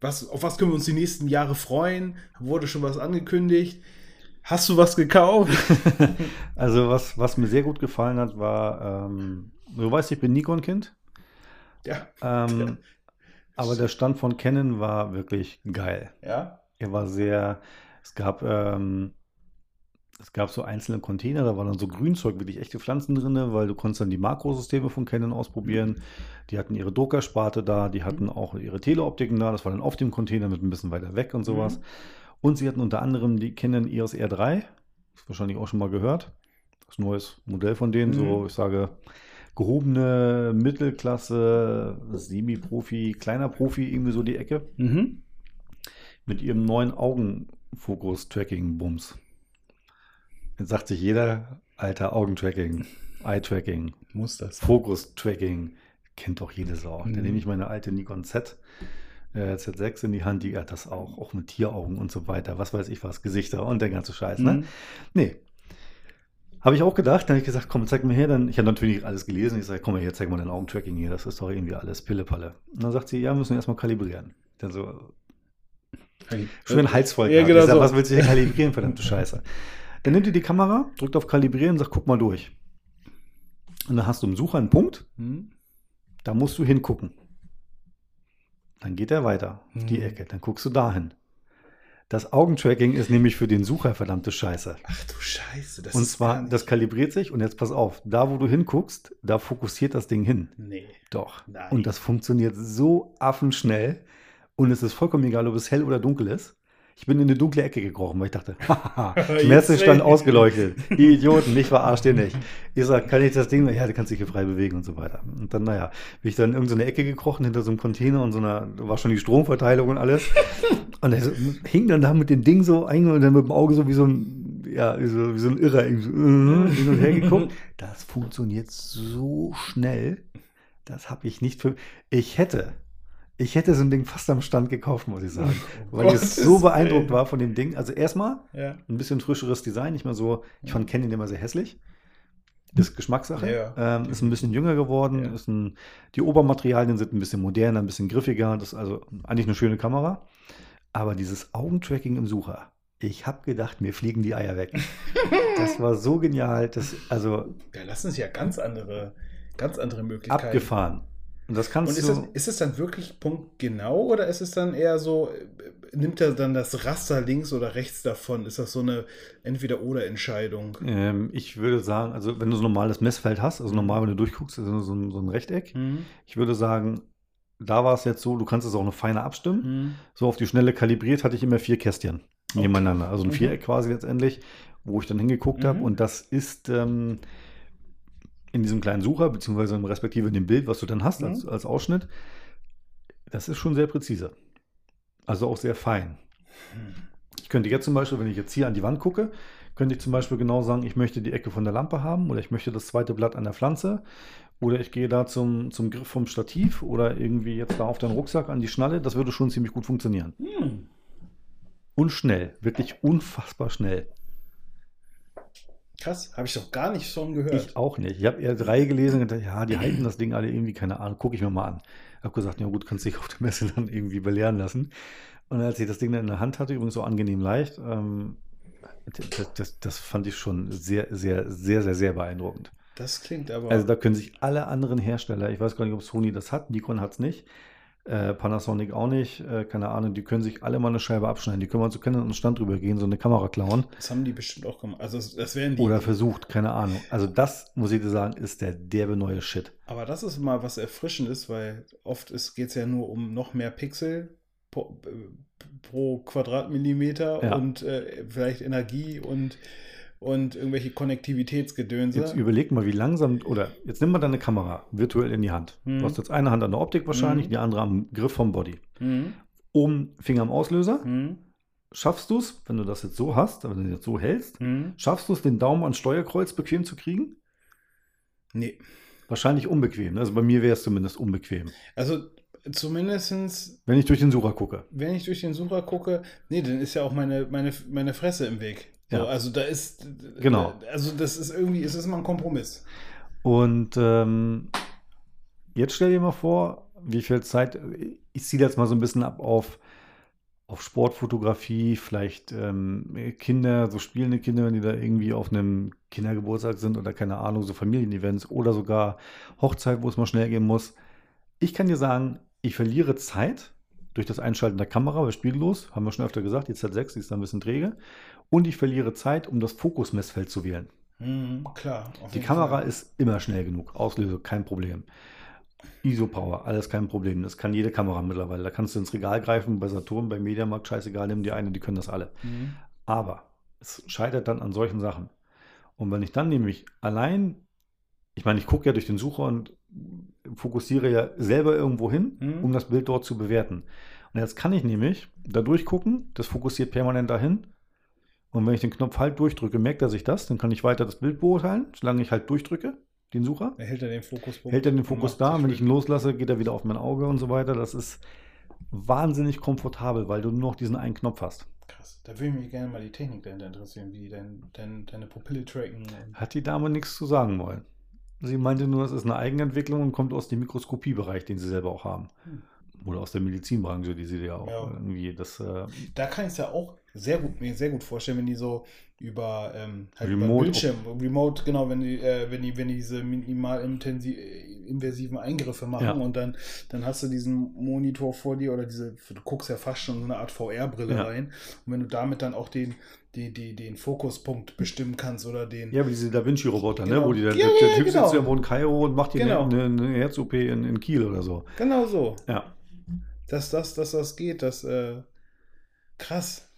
was? Auf was können wir uns die nächsten Jahre freuen? Wurde schon was angekündigt? Hast du was gekauft? Also was, was mir sehr gut gefallen hat, war, ähm, du weißt, ich bin Nikon-Kind, ja. ähm, aber der Stand von Canon war wirklich geil. Ja. Er war sehr, es gab, ähm, es gab so einzelne Container, da war dann so Grünzeug, wirklich echte Pflanzen drin, weil du konntest dann die Makrosysteme von Canon ausprobieren. Die hatten ihre Docker-Sparte da, die hatten auch ihre Teleoptiken da, das war dann auf dem Container mit ein bisschen weiter weg und sowas. Mhm. Und sie hatten unter anderem die Canon EOS R3, das wahrscheinlich auch schon mal gehört. Das neues Modell von denen, so Mhm. ich sage gehobene Mittelklasse, Semi-Profi, kleiner Profi, irgendwie so die Ecke Mhm. mit ihrem neuen Augenfokus-Tracking-Bums. Jetzt sagt sich jeder, alter Augentracking, Eye-Tracking, Muss das. Fokus-Tracking, kennt doch jede Sau. Mhm. Da nehme ich meine alte Nikon Z, äh, Z6 in die Hand, die hat das auch, auch mit Tieraugen und so weiter, was weiß ich was, Gesichter und der ganze Scheiß, ne? Mhm. Nee. Habe ich auch gedacht, dann habe ich gesagt, komm, zeig mir her. Dann, ich habe natürlich alles gelesen. Ich sage, komm mal her, zeig mal dein Augentracking hier. Das ist doch irgendwie alles Pillepalle. Und dann sagt sie, ja, müssen wir erstmal kalibrieren. Dann so, schon den Hals voll Ja, genau so. was willst du hier kalibrieren, verdammte Scheiße. Dann nimmt ihr die Kamera, drückt auf Kalibrieren und sagt, guck mal durch. Und dann hast du im Sucher einen Punkt, Mhm. da musst du hingucken. Dann geht er weiter auf die Mhm. Ecke, dann guckst du dahin. Das Augentracking ist nämlich für den Sucher verdammte Scheiße. Ach du Scheiße. Das und zwar, das kalibriert sich und jetzt pass auf, da wo du hinguckst, da fokussiert das Ding hin. Nee. Doch. Nein. Und das funktioniert so affenschnell und es ist vollkommen egal, ob es hell oder dunkel ist. Ich bin in eine dunkle Ecke gekrochen, weil ich dachte, haha, Messestand ausgeleuchtet. Ihr Idioten, ich verarscht ihr nicht. Ich sag, kann ich das Ding? Ja, du kannst dich hier frei bewegen und so weiter. Und dann, naja, bin ich dann in irgendeine Ecke gekrochen, hinter so einem Container und so einer, da war schon die Stromverteilung und alles. Und er hing dann da mit dem Ding so ein und dann mit dem Auge so wie so ein, ja, wie so, wie so ein Irrer irgendwie so, äh, hin und her geguckt. Das funktioniert so schnell. Das habe ich nicht für. Ich hätte, ich hätte so ein Ding fast am Stand gekauft, muss ich sagen. Weil ich so beeindruckt war von dem Ding. Also erstmal Ja. ein bisschen frischeres Design, nicht mehr so. Ich fand Canon immer sehr hässlich. Das ist Geschmackssache. Ja. ähm, ist ein bisschen jünger geworden. Ja. Ist ein, die Obermaterialien sind ein bisschen moderner, ein bisschen griffiger. Das ist also eigentlich eine schöne Kamera. Aber dieses Augentracking im Sucher, ich habe gedacht, mir fliegen die Eier weg. das war so genial. Das, also Da lassen sich ja ganz andere, ganz andere Möglichkeiten. abgefahren. Und das kannst Und ist du. es, ist es dann wirklich punktgenau oder ist es dann eher so, nimmt er dann das Raster links oder rechts davon? Ist das so eine Entweder-Oder-Entscheidung? ähm, ich würde sagen, also wenn du so ein normales Messfeld hast, also normal, wenn du durchguckst, ist so ein, so ein Rechteck. Hm? Ich würde sagen, da war es jetzt so, du kannst es auch noch feiner abstimmen. Hm? So auf die Schnelle kalibriert hatte ich immer vier Kästchen nebeneinander. Also ein Mhm. Viereck quasi letztendlich, wo ich dann hingeguckt habe. Mhm. Und das ist ähm, in diesem kleinen Sucher, beziehungsweise im respektive in dem Bild, was du dann hast als, Mhm. als Ausschnitt, das ist schon sehr präzise. Also auch sehr fein. Ich könnte jetzt zum Beispiel, wenn ich jetzt hier an die Wand gucke, könnte ich zum Beispiel genau sagen, ich möchte die Ecke von der Lampe haben oder ich möchte das zweite Blatt an der Pflanze oder ich gehe da zum, zum Griff vom Stativ oder irgendwie jetzt da auf den Rucksack an die Schnalle. Das würde schon ziemlich gut funktionieren. Hm. Und schnell, wirklich unfassbar schnell. Krass, habe ich doch gar nicht schon gehört. Ich auch nicht. Ich habe eher drei gelesen und gedacht, ja, die halten das Ding alle irgendwie, keine Ahnung, gucke ich mir mal an. Habe gesagt, ja gut, kannst dich auf der Messe dann irgendwie belehren lassen. Und als ich das Ding dann in der Hand hatte, übrigens so angenehm leicht, ähm, das, das, das fand ich schon sehr, sehr, sehr, sehr, sehr beeindruckend. das klingt aber. Also da können sich alle anderen Hersteller, ich weiß gar nicht, ob Sony das hat, Nikon hat es nicht, Äh, Panasonic auch nicht, äh, keine Ahnung, die können sich alle mal eine Scheibe abschneiden. Die können mal zu Canon und Stand drüber gehen, so eine Kamera klauen. Das haben die bestimmt auch gemacht. Also das, das wären die. Oder versucht, keine Ahnung. Also das, muss ich dir sagen, ist der derbe neue Shit. Aber das ist mal was Erfrischendes, weil oft geht es ja nur um noch mehr Pixel pro, pro Quadratmillimeter Ja. und äh, vielleicht Energie und, und irgendwelche Konnektivitätsgedönse. Jetzt überleg mal, wie langsam, oder jetzt nimm mal deine Kamera virtuell in die Hand. Mhm. Du hast jetzt eine Hand an der Optik wahrscheinlich, Mhm. die andere am Griff vom Body. Hm? Oben Finger am Auslöser. Hm? Schaffst du es, wenn du das jetzt so hast, wenn du das jetzt so hältst, Hm? schaffst du es, den Daumen ans Steuerkreuz bequem zu kriegen? Nee. Wahrscheinlich unbequem. Also bei mir wäre es zumindest unbequem. Also zumindestens Wenn ich durch den Sucher gucke. wenn ich durch den Sucher gucke, nee, dann ist ja auch meine, meine, meine Fresse im Weg. So, Ja. Also da ist, Genau. also das ist irgendwie, es ist immer ein Kompromiss. Und ähm, jetzt stell dir mal vor, wie viel Zeit, ich ziehe jetzt mal so ein bisschen ab auf, auf Sportfotografie, vielleicht ähm, Kinder, so spielende Kinder, wenn die da irgendwie auf einem Kindergeburtstag sind oder keine Ahnung, so Familienevents oder sogar Hochzeit, wo es mal schnell gehen muss. Ich kann dir sagen, ich verliere Zeit durch das Einschalten der Kamera, weil spiegellos, haben wir schon öfter gesagt, die Z6, die ist da ein bisschen träge. Und ich verliere Zeit, um das Fokusmessfeld zu wählen. Mhm, klar. Die Kamera Fall. ist immer schnell genug. Auslöse, kein Problem. ISO-Power, alles kein Problem. Das kann jede Kamera mittlerweile. Da kannst du ins Regal greifen, bei Saturn, bei Mediamarkt, scheißegal, nimm dir eine, die können das alle. Mhm. Aber es scheitert dann an solchen Sachen. Und wenn ich dann nämlich allein, ich meine, ich gucke ja durch den Sucher und fokussiere ja selber irgendwo hin, Mhm. um das Bild dort zu bewerten. Und jetzt kann ich nämlich da durchgucken, das fokussiert permanent dahin. Und wenn ich den Knopf halt durchdrücke, merkt er sich das, dann kann ich weiter das Bild beurteilen, solange ich halt durchdrücke, den Sucher. Er hält er den Fokuspunkt. Hält er den Fokus da, wenn ich ihn loslasse, geht er wieder auf mein Auge und so weiter. Das ist wahnsinnig komfortabel, weil du nur noch diesen einen Knopf hast. Krass. Da würde ich mich gerne mal die Technik dahinter interessieren, wie die dein, dein, deine Pupille tracken. Hat die Dame nichts zu sagen wollen. Sie meinte nur, es ist eine Eigenentwicklung und kommt aus dem Mikroskopiebereich, den sie selber auch haben. Hm. Oder aus der Medizinbranche, die sie ja auch Ja. irgendwie das. Äh, Da kann ich es ja auch sehr gut, mir sehr gut vorstellen, wenn die so über, ähm, halt über Remote- Bildschirm, Remote, genau, wenn die, äh, wenn die, wenn die diese minimal intensiv, invasiven Eingriffe machen Ja. und dann, dann hast du diesen Monitor vor dir oder diese, du guckst ja fast schon so eine Art VR-Brille Ja. rein. Und wenn du damit dann auch den, die, die, den Fokuspunkt bestimmen kannst oder den. ja, wie diese Da Vinci-Roboter, ne? Genau. Wo die, der, Ja, der, der ja, Typ genau. sitzt irgendwo in Kairo und macht dir Genau. eine, eine, eine Herz-OP in, in Kiel oder so. Genau so. Ja. Dass das, dass das geht, das, äh, krass.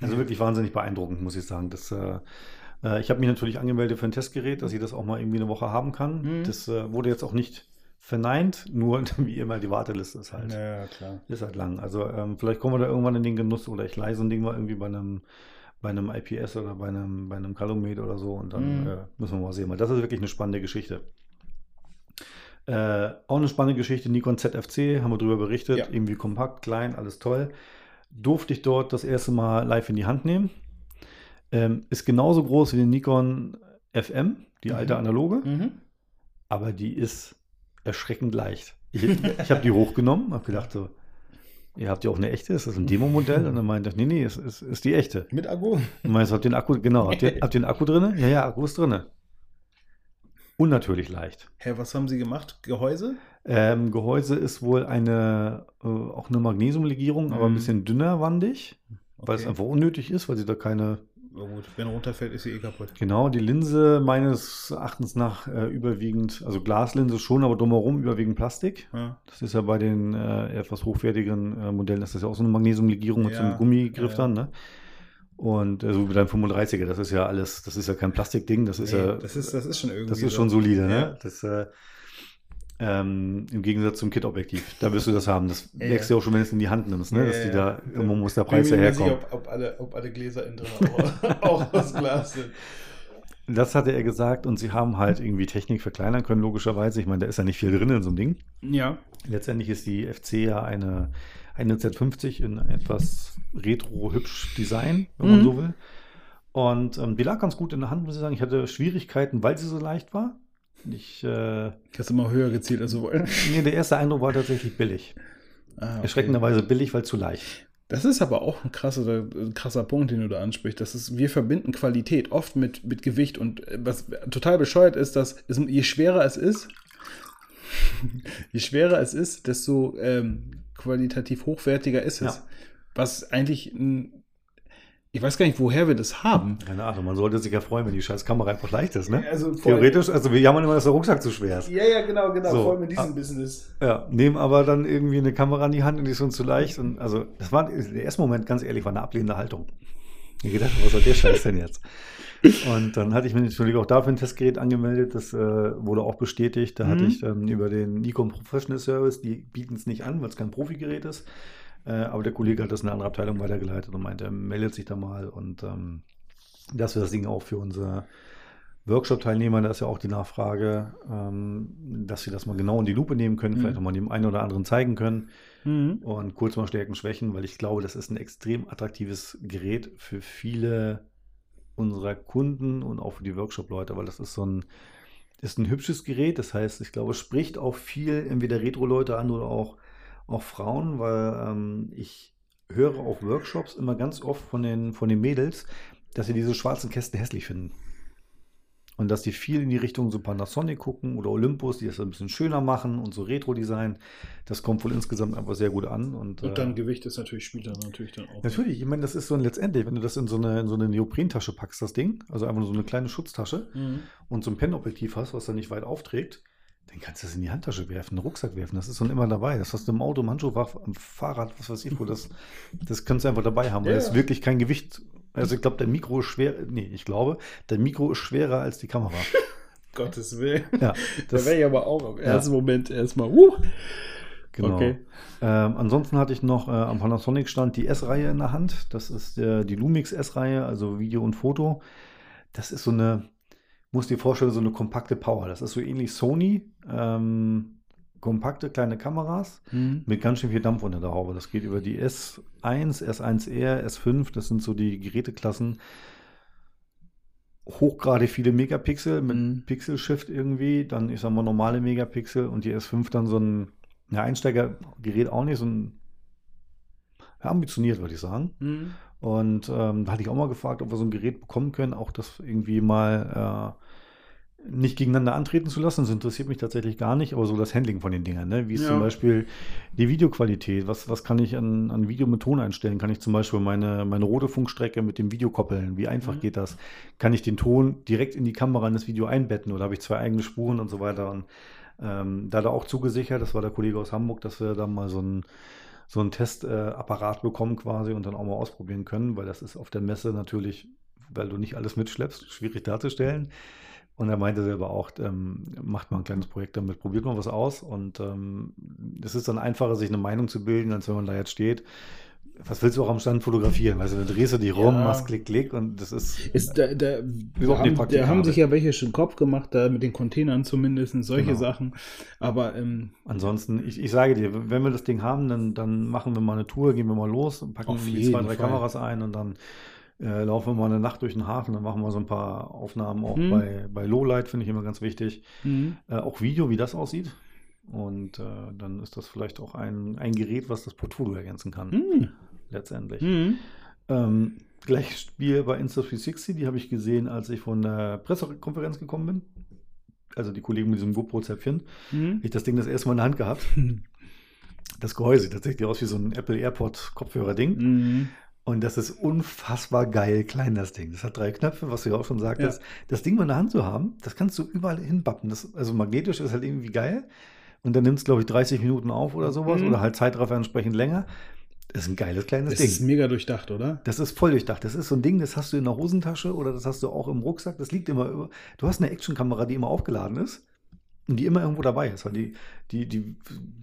Also wirklich wahnsinnig beeindruckend, muss ich sagen. Das, äh, äh, ich habe mich natürlich angemeldet für ein Testgerät, dass ich das auch mal irgendwie eine Woche haben kann. Mhm. Das äh, wurde jetzt auch nicht verneint, nur wie immer die Warteliste ist halt. Ja, klar. Ist halt lang. Also ähm, vielleicht kommen wir da irgendwann in den Genuss oder ich leih so ein Ding mal irgendwie bei einem, bei einem IPS oder bei einem, bei einem Calumet oder so und dann Mhm. äh, müssen wir mal sehen. Weil das ist wirklich eine spannende Geschichte. Äh, auch eine spannende Geschichte, Nikon ZFC, haben wir drüber berichtet. Ja. Irgendwie kompakt, klein, alles toll. Durfte ich dort das erste Mal live in die Hand nehmen. Ähm, ist genauso groß wie die Nikon FM, die Mhm. alte analoge Mhm. aber die ist erschreckend leicht. Ich, ich habe die hochgenommen, habe gedacht so, ihr habt ja auch eine echte, ist das ein Demo-Modell? Und dann meinte ich, nee, nee, es ist, ist die echte. Mit Akku? Und meinte, habt ihr den Akku, genau, habt ihr, habt ihr den Akku drin? Ja, ja, Akku ist drin. Unnatürlich leicht. Hä, was haben sie gemacht? Gehäuse? Ähm, Gehäuse ist wohl eine, äh, auch eine Magnesiumlegierung, aber ein Mhm. bisschen dünner wandig, weil es einfach unnötig ist, weil sie da keine Na gut, wenn er runterfällt, ist sie eh kaputt. Genau, die Linse meines Erachtens nach äh, überwiegend, also Glaslinse schon, aber drumherum überwiegend Plastik. Ja. Das ist ja bei den äh, etwas hochwertigeren äh, Modellen, das ist ja auch so eine Magnesiumlegierung mit so Ja, einem Gummigriff ja, ja. dann, ne? Und äh, so wie dein 35er, das ist ja alles, das ist ja kein Plastikding, das ist Nee, ja, das, ist, das ist schon irgendwie. das ist so. schon solide, Ja. ne? Das, äh, ähm, Im Gegensatz zum Kit-Objektiv, da wirst du das haben. Das Ja, merkst ja. du auch schon, wenn du es in die Hand nimmst, ne? Ja, Dass die ja, da, ja. irgendwo muss der Ich bin Preis mir ja nicht herkommen. ob, ob, alle, ob alle Gläser innen drin auch, auch aus Glas sind. Das hatte er gesagt und sie haben halt irgendwie Technik verkleinern können, logischerweise. Ich meine, da ist ja nicht viel drin in so einem Ding. Ja. Letztendlich ist die FC ja eine, eine Z50 in etwas retro-hübsch Design, wenn man Mhm. so will. Und ähm, die lag ganz gut in der Hand, muss ich sagen. Ich hatte Schwierigkeiten, weil sie so leicht war. Ich, äh, Hast du mal höher gezielt als du wollen? nee, der erste Eindruck war tatsächlich billig. Ah, okay. Erschreckenderweise billig, weil zu leicht. Das ist aber auch ein krasser, ein krasser Punkt, den du da ansprichst. Das ist, wir verbinden Qualität oft mit, mit Gewicht und äh, was total bescheuert ist, dass es, je schwerer es ist, Je schwerer es ist, desto ähm, qualitativ hochwertiger ist es. Ja. Was eigentlich ein ich weiß gar nicht, woher wir das haben. Keine Ahnung, man sollte sich ja freuen, wenn die scheiß Kamera einfach leicht ist, ne? Also Theoretisch, also wir jammern immer, dass der Rucksack zu schwer ist. Ja, ja, genau, genau. So. Vor allem in diesem Ah. Business. Ja, nehmen aber dann irgendwie eine Kamera in die Hand und die ist uns zu leicht. Und also, das war der erste Moment, ganz ehrlich, war eine ablehnende Haltung. Ich gedacht, was soll der Scheiß denn jetzt? Und dann hatte ich mich natürlich auch dafür ein Testgerät angemeldet. Das äh, wurde auch bestätigt. Da hatte Mhm. ich dann über den Nikon Professional Service, die bieten es nicht an, weil es kein Profigerät ist. Äh, aber der Kollege hat das in eine andere Abteilung weitergeleitet und meinte, er meldet sich da mal und ähm, dass wir das Ding auch für unsere Workshop-Teilnehmer, da ist ja auch die Nachfrage, ähm, dass sie das mal genau in die Lupe nehmen können, Mhm. vielleicht auch mal dem einen oder anderen zeigen können Mhm. und kurz mal Stärken, Schwächen, weil ich glaube, das ist ein extrem attraktives Gerät für viele unserer Kunden und auch für die Workshop-Leute, weil das ist so ein, ist ein hübsches Gerät. Das heißt, ich glaube, es spricht auch viel entweder Retro-Leute an oder auch, auch Frauen, weil ähm, ich höre auf Workshops immer ganz oft von den, von den Mädels, dass sie diese schwarzen Kästen hässlich finden. Und dass die viel in die Richtung so Panasonic gucken oder Olympus, die das ein bisschen schöner machen und so Retro-Design. Das kommt wohl insgesamt einfach sehr gut an. Und, Und äh, dann Gewicht ist natürlich, spielt dann natürlich dann auch. Natürlich, ich meine, das ist so ein letztendlich, wenn du das in so eine, in so eine Neoprentasche packst, das Ding, also einfach nur so eine kleine Schutztasche Mhm. und so ein Pen-Objektiv hast, was dann nicht weit aufträgt, dann kannst du das in die Handtasche werfen, in den Rucksack werfen. Das ist dann immer dabei. Das hast du im Auto, im Handschuhfach, am Fahrrad, was weiß ich wo. Das, das kannst du einfach dabei haben, weil Ja, es ja. wirklich kein Gewicht. Also ich glaube, der Mikro ist schwer, nee, ich glaube, der Mikro ist schwerer als die Kamera. Gottes Willen. Ja, Da das, wäre ich aber auch im ersten Moment erstmal, uh, Genau. Okay. Ähm, ansonsten hatte ich noch äh, am Panasonic-Stand die S-Reihe in der Hand. Das ist äh, die Lumix S-Reihe, also Video und Foto. Das ist so eine, muss dir vorstellen, so eine kompakte Power. Das ist so ähnlich Sony. Ähm, kompakte kleine Kameras Mhm. mit ganz schön viel Dampf unter der Haube. Das geht über die S1, S1R, S5. Das sind so die Geräteklassen. Hochgradig viele Megapixel mit Mhm. Pixel-Shift irgendwie. Dann, ich sag mal, normale Megapixel und die S5 dann so ein ja, Einsteigergerät auch nicht, so ein ja, ambitioniert, würde ich sagen. Mhm. Und ähm, da hatte ich auch mal gefragt, ob wir so ein Gerät bekommen können, auch das irgendwie mal äh, nicht gegeneinander antreten zu lassen. Das interessiert mich tatsächlich gar nicht, aber so das Handling von den Dingern, ne? Wie ist Ja. zum Beispiel die Videoqualität? Was, was kann ich an, an Video mit Ton einstellen? Kann ich zum Beispiel meine, meine rote Funkstrecke mit dem Video koppeln? Wie einfach Mhm. geht das? Kann ich den Ton direkt in die Kamera in das Video einbetten oder habe ich zwei eigene Spuren und so weiter? Und ähm, da hat er auch zugesichert, das war der Kollege aus Hamburg, dass wir da mal so ein so einen Testapparat äh, bekommen quasi und dann auch mal ausprobieren können, weil das ist auf der Messe natürlich, weil du nicht alles mitschleppst, schwierig darzustellen. Und er meinte selber auch, ähm, macht mal ein kleines Projekt damit, probiert mal was aus. Und ähm, es ist dann einfacher, sich eine Meinung zu bilden, als wenn man da jetzt steht. Was willst du auch am Stand fotografieren? Weißt du, dann drehst du die rum, Ja. machst Klick, Klick und das ist. Ist da, da, nicht haben, da haben sich ja welche schon Kopf gemacht, da mit den Containern zumindest, solche Genau. Sachen. Aber ähm, Ansonsten, ich, ich sage dir, wenn wir das Ding haben, dann, dann machen wir mal eine Tour, gehen wir mal los, packen Auf die zwei, drei Fall. Kameras ein und dann äh, laufen wir mal eine Nacht durch den Hafen, dann machen wir so ein paar Aufnahmen auch Mhm. bei, bei Lowlight, finde ich immer ganz wichtig. mhm. Äh, auch Video, wie das aussieht. Und äh, dann ist das vielleicht auch ein, ein Gerät, was das Portfolio ergänzen kann, Mhm. letztendlich. Mhm. Ähm, gleiches Spiel bei Insta360, die habe ich gesehen, als ich von der Pressekonferenz gekommen bin. Also die Kollegen mit diesem GoPro-Zäpfchen. Mhm. Ich das Ding das erste Mal in der Hand gehabt. Das Gehäuse sieht tatsächlich aus wie so ein Apple AirPod Kopfhörer-Ding. Mhm. Und das ist unfassbar geil klein, das Ding. Das hat drei Knöpfe, was du ja auch schon sagtest. Das Ding mal in der Hand zu haben, das kannst du überall hinbappen. Das, also magnetisch ist halt irgendwie geil. Und dann nimmt es, glaube ich, 30 Minuten auf oder sowas. Mhm. Oder halt Zeitraffer entsprechend länger. Das ist ein geiles kleines Das Ding. ist mega durchdacht, oder? Das ist voll durchdacht. Das ist so ein Ding, das hast du in der Hosentasche oder das hast du auch im Rucksack. Das liegt immer über. Du hast eine Actionkamera, die immer aufgeladen ist die immer irgendwo dabei ist. Weil die, die, die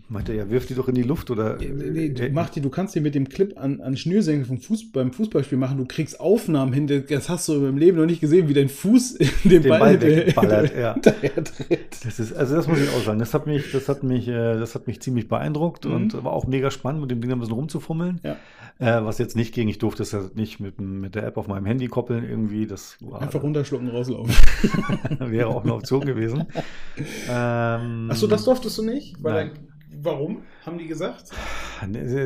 meinte ja, wirf die doch in die Luft oder. Nee, nee, du, äh, mach die, du kannst die mit dem Clip an, an Schnürsenkel vom Fuß, beim Fußballspiel machen. Du kriegst Aufnahmen hin. Das hast du im Leben noch nicht gesehen, wie dein Fuß in den, Den Ball, Ball wegballert, ja. Das ist, also das muss ich auch sagen. Das hat mich, das hat mich, äh, das hat mich ziemlich beeindruckt Mhm. und war auch mega spannend, mit dem Ding ein bisschen rumzufummeln. Ja. Äh, was jetzt nicht ging, ich durfte es ja nicht mit, mit der App auf meinem Handy koppeln irgendwie. Das war, Einfach runterschlucken, rauslaufen. wäre auch eine Option gewesen. Ähm, Achso, das durftest du nicht? Weil Nein. Warum? Haben die gesagt?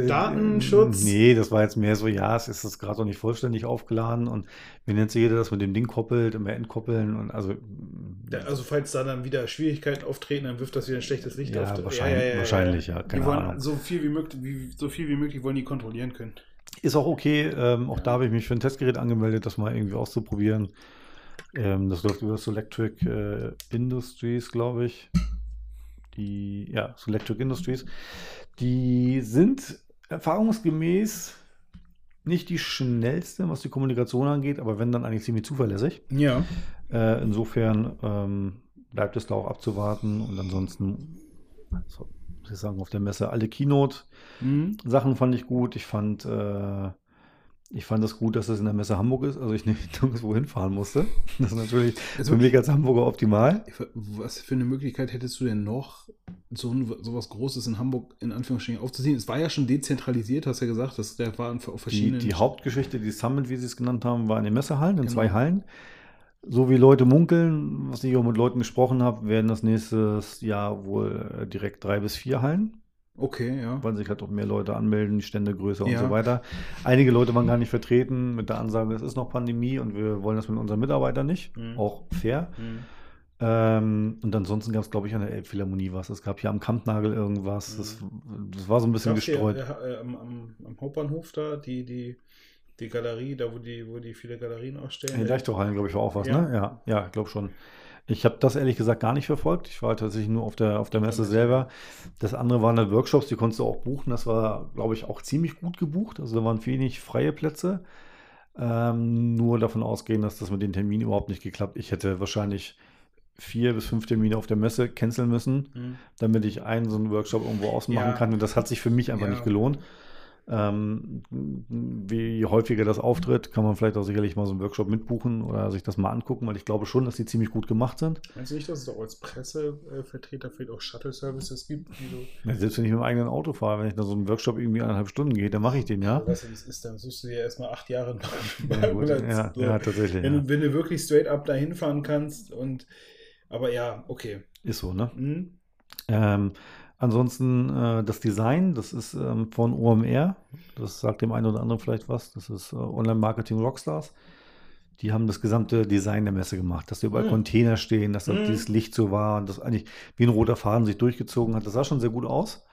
Datenschutz? Nee, das war jetzt mehr so, ja, es ist das gerade noch nicht vollständig aufgeladen und wenn jetzt jeder das mit dem Ding koppelt, immer entkoppeln und also. Ja, also falls da dann wieder Schwierigkeiten auftreten, dann wirft das wieder ein schlechtes Licht Ja, auf. wahrscheinlich- wahrscheinlich, ja, Die wollen Ahnung. so viel wie möglich, wie, so viel wie möglich wollen die kontrollieren können. Ist auch okay. Ähm, auch Ja. da habe ich mich für ein Testgerät angemeldet, das mal irgendwie auszuprobieren. Ähm, das läuft über Selectric äh, Industries, glaube ich. Die, ja, Selectric Industries. Die sind erfahrungsgemäß nicht die schnellste, was die Kommunikation angeht, aber wenn dann eigentlich ziemlich zuverlässig. Ja. Äh, insofern ähm, bleibt es da auch abzuwarten und ansonsten, so, muss ich sagen, auf der Messe alle Keynote. Mhm. Fand ich gut. Ich fand, äh, ich fand es gut, dass es in der Messe Hamburg ist, also ich nicht nirgendwo hinfahren musste. Das ist natürlich Also- für mich als Hamburger optimal. Was für eine Möglichkeit hättest du denn noch, so, ein, so was Großes in Hamburg in Anführungsstrichen aufzuziehen? Es war ja schon dezentralisiert, hast du ja gesagt, das, der war auf Die, verschiedenen. die Hauptgeschichte, die Summit, wie sie es genannt haben, war in den Messehallen, in Genau. zwei Hallen. So wie Leute munkeln, was ich auch mit Leuten gesprochen habe, werden das nächstes Jahr wohl äh, direkt drei bis vier Hallen. Okay, ja. weil sich halt auch mehr Leute anmelden, die Stände größer und Ja. so weiter. Einige Leute waren gar nicht vertreten mit der Ansage, es ist noch Pandemie und wir wollen das mit unseren Mitarbeitern nicht. Mhm. Auch fair. Mhm. Ähm, und ansonsten gab es, glaube ich, an der Elbphilharmonie was. Es gab hier am Kampnagel irgendwas. Das, das war so ein bisschen Gab's hier, gestreut. äh, äh, am, am, am Hauptbahnhof da, die, die, die Galerie, da wo die, wo die viele Galerien ausstellen. In den Leichtorhallen, glaube ich, war auch was, Ja. ne? Ja, ja, ich glaube schon. Ich habe das ehrlich gesagt gar nicht verfolgt. Ich war tatsächlich nur auf der, auf der Messe selber. Das andere waren dann Workshops, die konntest du auch buchen. Das war, glaube ich, auch ziemlich gut gebucht. Also da waren wenig freie Plätze. Ähm, nur davon ausgehen, dass das mit den Terminen überhaupt nicht geklappt. Ich hätte wahrscheinlich vier bis fünf Termine auf der Messe canceln müssen, Mhm. damit ich einen so einen Workshop irgendwo ausmachen Ja. kann. Und das hat sich für mich einfach Ja. nicht gelohnt. Ähm, wie häufiger das auftritt, kann man vielleicht auch sicherlich mal so einen Workshop mitbuchen oder sich das mal angucken, weil ich glaube schon, dass die ziemlich gut gemacht sind. Meinst du nicht, dass es auch als Pressevertreter vielleicht auch Shuttle-Services gibt? Ja, Selbst wenn ich mit dem eigenen Auto fahre, wenn ich da so einen Workshop irgendwie eineinhalb Stunden gehe, dann mache ich den ja. Weißt du, es ist, dann suchst du dir erstmal acht Jahre nach. Ja, gut, ja, So. ja, tatsächlich. wenn, Ja. du, wenn du wirklich straight up dahin fahren kannst und aber ja, okay. Ist so, ne? Mhm. Ähm, ansonsten äh, das Design, das ist ähm, von OMR. Das sagt dem einen oder anderen vielleicht was. Das ist äh, Online-Marketing Rockstars. Die haben das gesamte Design der Messe gemacht, dass da überall Mhm. Container stehen, dass da Mhm. dieses Licht so war und das eigentlich wie ein roter Faden sich durchgezogen hat. Das sah schon sehr gut aus.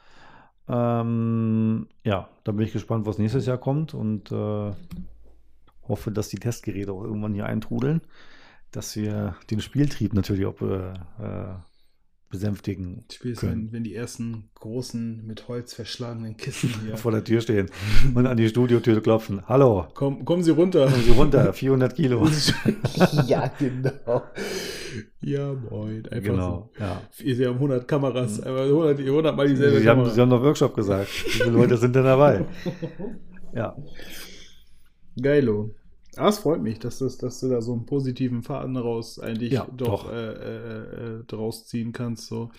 Ähm, ja, da bin ich gespannt, was nächstes Jahr kommt und äh, hoffe, dass die Testgeräte auch irgendwann hier eintrudeln, dass wir den Spieltrieb natürlich auch äh, äh, besänftigen Spielst, können. wenn, wenn die ersten großen mit Holz verschlagenen Kissen hier. vor der Tür stehen und an die Studiotür klopfen. Hallo, Komm, kommen Sie runter. kommen Sie runter, 400 Kilo. ja, genau. Ja, moin. Einfach Genau, ja. so. Sie haben 100 Kameras, aber 100, 100 mal dieselbe Sie haben, Kamera. Sie haben noch Workshop gesagt. Wie viele Leute sind denn dabei? Ja, Geilo. Ah, es freut mich, dass, das, dass du da so einen positiven Faden daraus eigentlich Ja, doch, doch. Äh, äh, äh, draus ziehen kannst. So.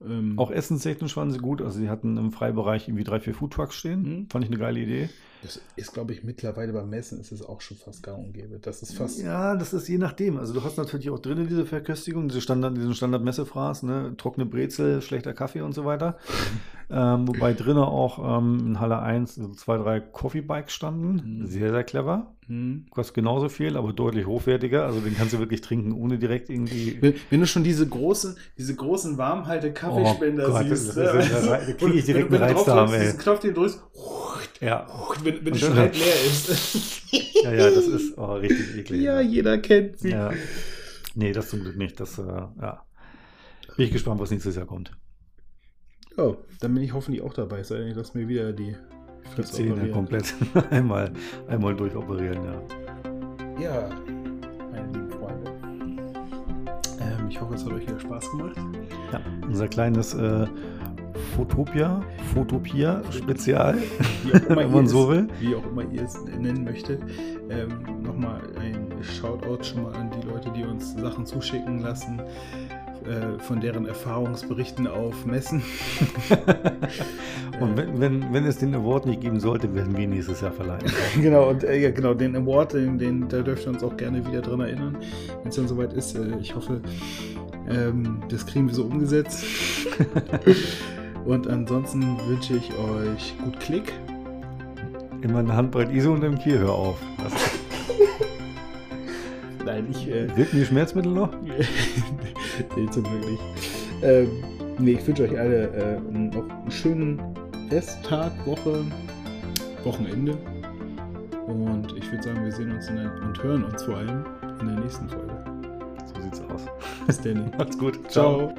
Ähm, auch essenstechnisch waren sie gut. Also sie hatten im Freibereich irgendwie drei, vier Foodtrucks stehen. Mhm. Fand ich eine geile Idee. Das ist, glaube ich, mittlerweile beim Messen ist es auch schon fast gang und gäbe. Das ist fast. Ja, das ist je nachdem. Also du hast natürlich auch drinnen diese Verköstigung, diese Standard, diesen Standard-Messefraß, ne? trockene Brezel, schlechter Kaffee und so weiter. ähm, wobei drinnen auch ähm, in Halle 1 so zwei, drei Coffee-Bikes standen. Mhm. Sehr, sehr clever. Hm. Kostet genauso viel, aber deutlich hochwertiger. Also den kannst du wirklich trinken, ohne direkt irgendwie. Wenn, wenn du schon diese großen, diese großen warmhalte Kaffeespender Oh Gott, siehst, das das ist- da krieg ich direkt einen Reiz da, drückst, ey. diesen Knopf, den drückst, Ja, wenn, wenn Und es schon halb leer ist. ja, ja, das ist oh, richtig eklig. ja, jeder kennt sie. ja. Nee, das zum Glück nicht. Das, äh, ja. Bin ich gespannt, was nächstes Jahr kommt. Oh, dann bin ich hoffentlich auch dabei. Sei denn, lasse mir wieder die Die Zähne komplett einmal, einmal durchoperieren, ja. Ja, meine lieben Freunde. Ähm, ich hoffe, es hat euch wieder Spaß gemacht. ja. Unser kleines äh, Fotopia, auch immer wenn man so will. Wie auch immer ihr es nennen möchtet. Ähm, Nochmal ein Shoutout schon mal an die Leute, die uns Sachen zuschicken lassen, äh, von deren Erfahrungsberichten auf Messen. Und wenn, wenn, wenn es den Award nicht geben sollte, werden wir ihn nächstes Jahr verleihen. genau, und äh, ja, genau, den Award, den, den, da dürft ihr uns auch gerne wieder dran erinnern, wenn es dann soweit ist. Äh, ich hoffe, ähm, das kriegen wir so umgesetzt. Und ansonsten wünsche ich euch gut Klick. Immer eine Handbreit ISO und im Kiel, hör auf. Nein, ich. Äh, wirken die Schmerzmittel noch? nee, zum Glück nicht. Ähm, nee, ich wünsche euch alle äh, noch einen schönen Resttag, Woche, Wochenende. Und ich würde sagen, wir sehen uns der, und hören uns vor allem in der nächsten Folge. So sieht's aus. Bis dann. Macht's gut. Ciao.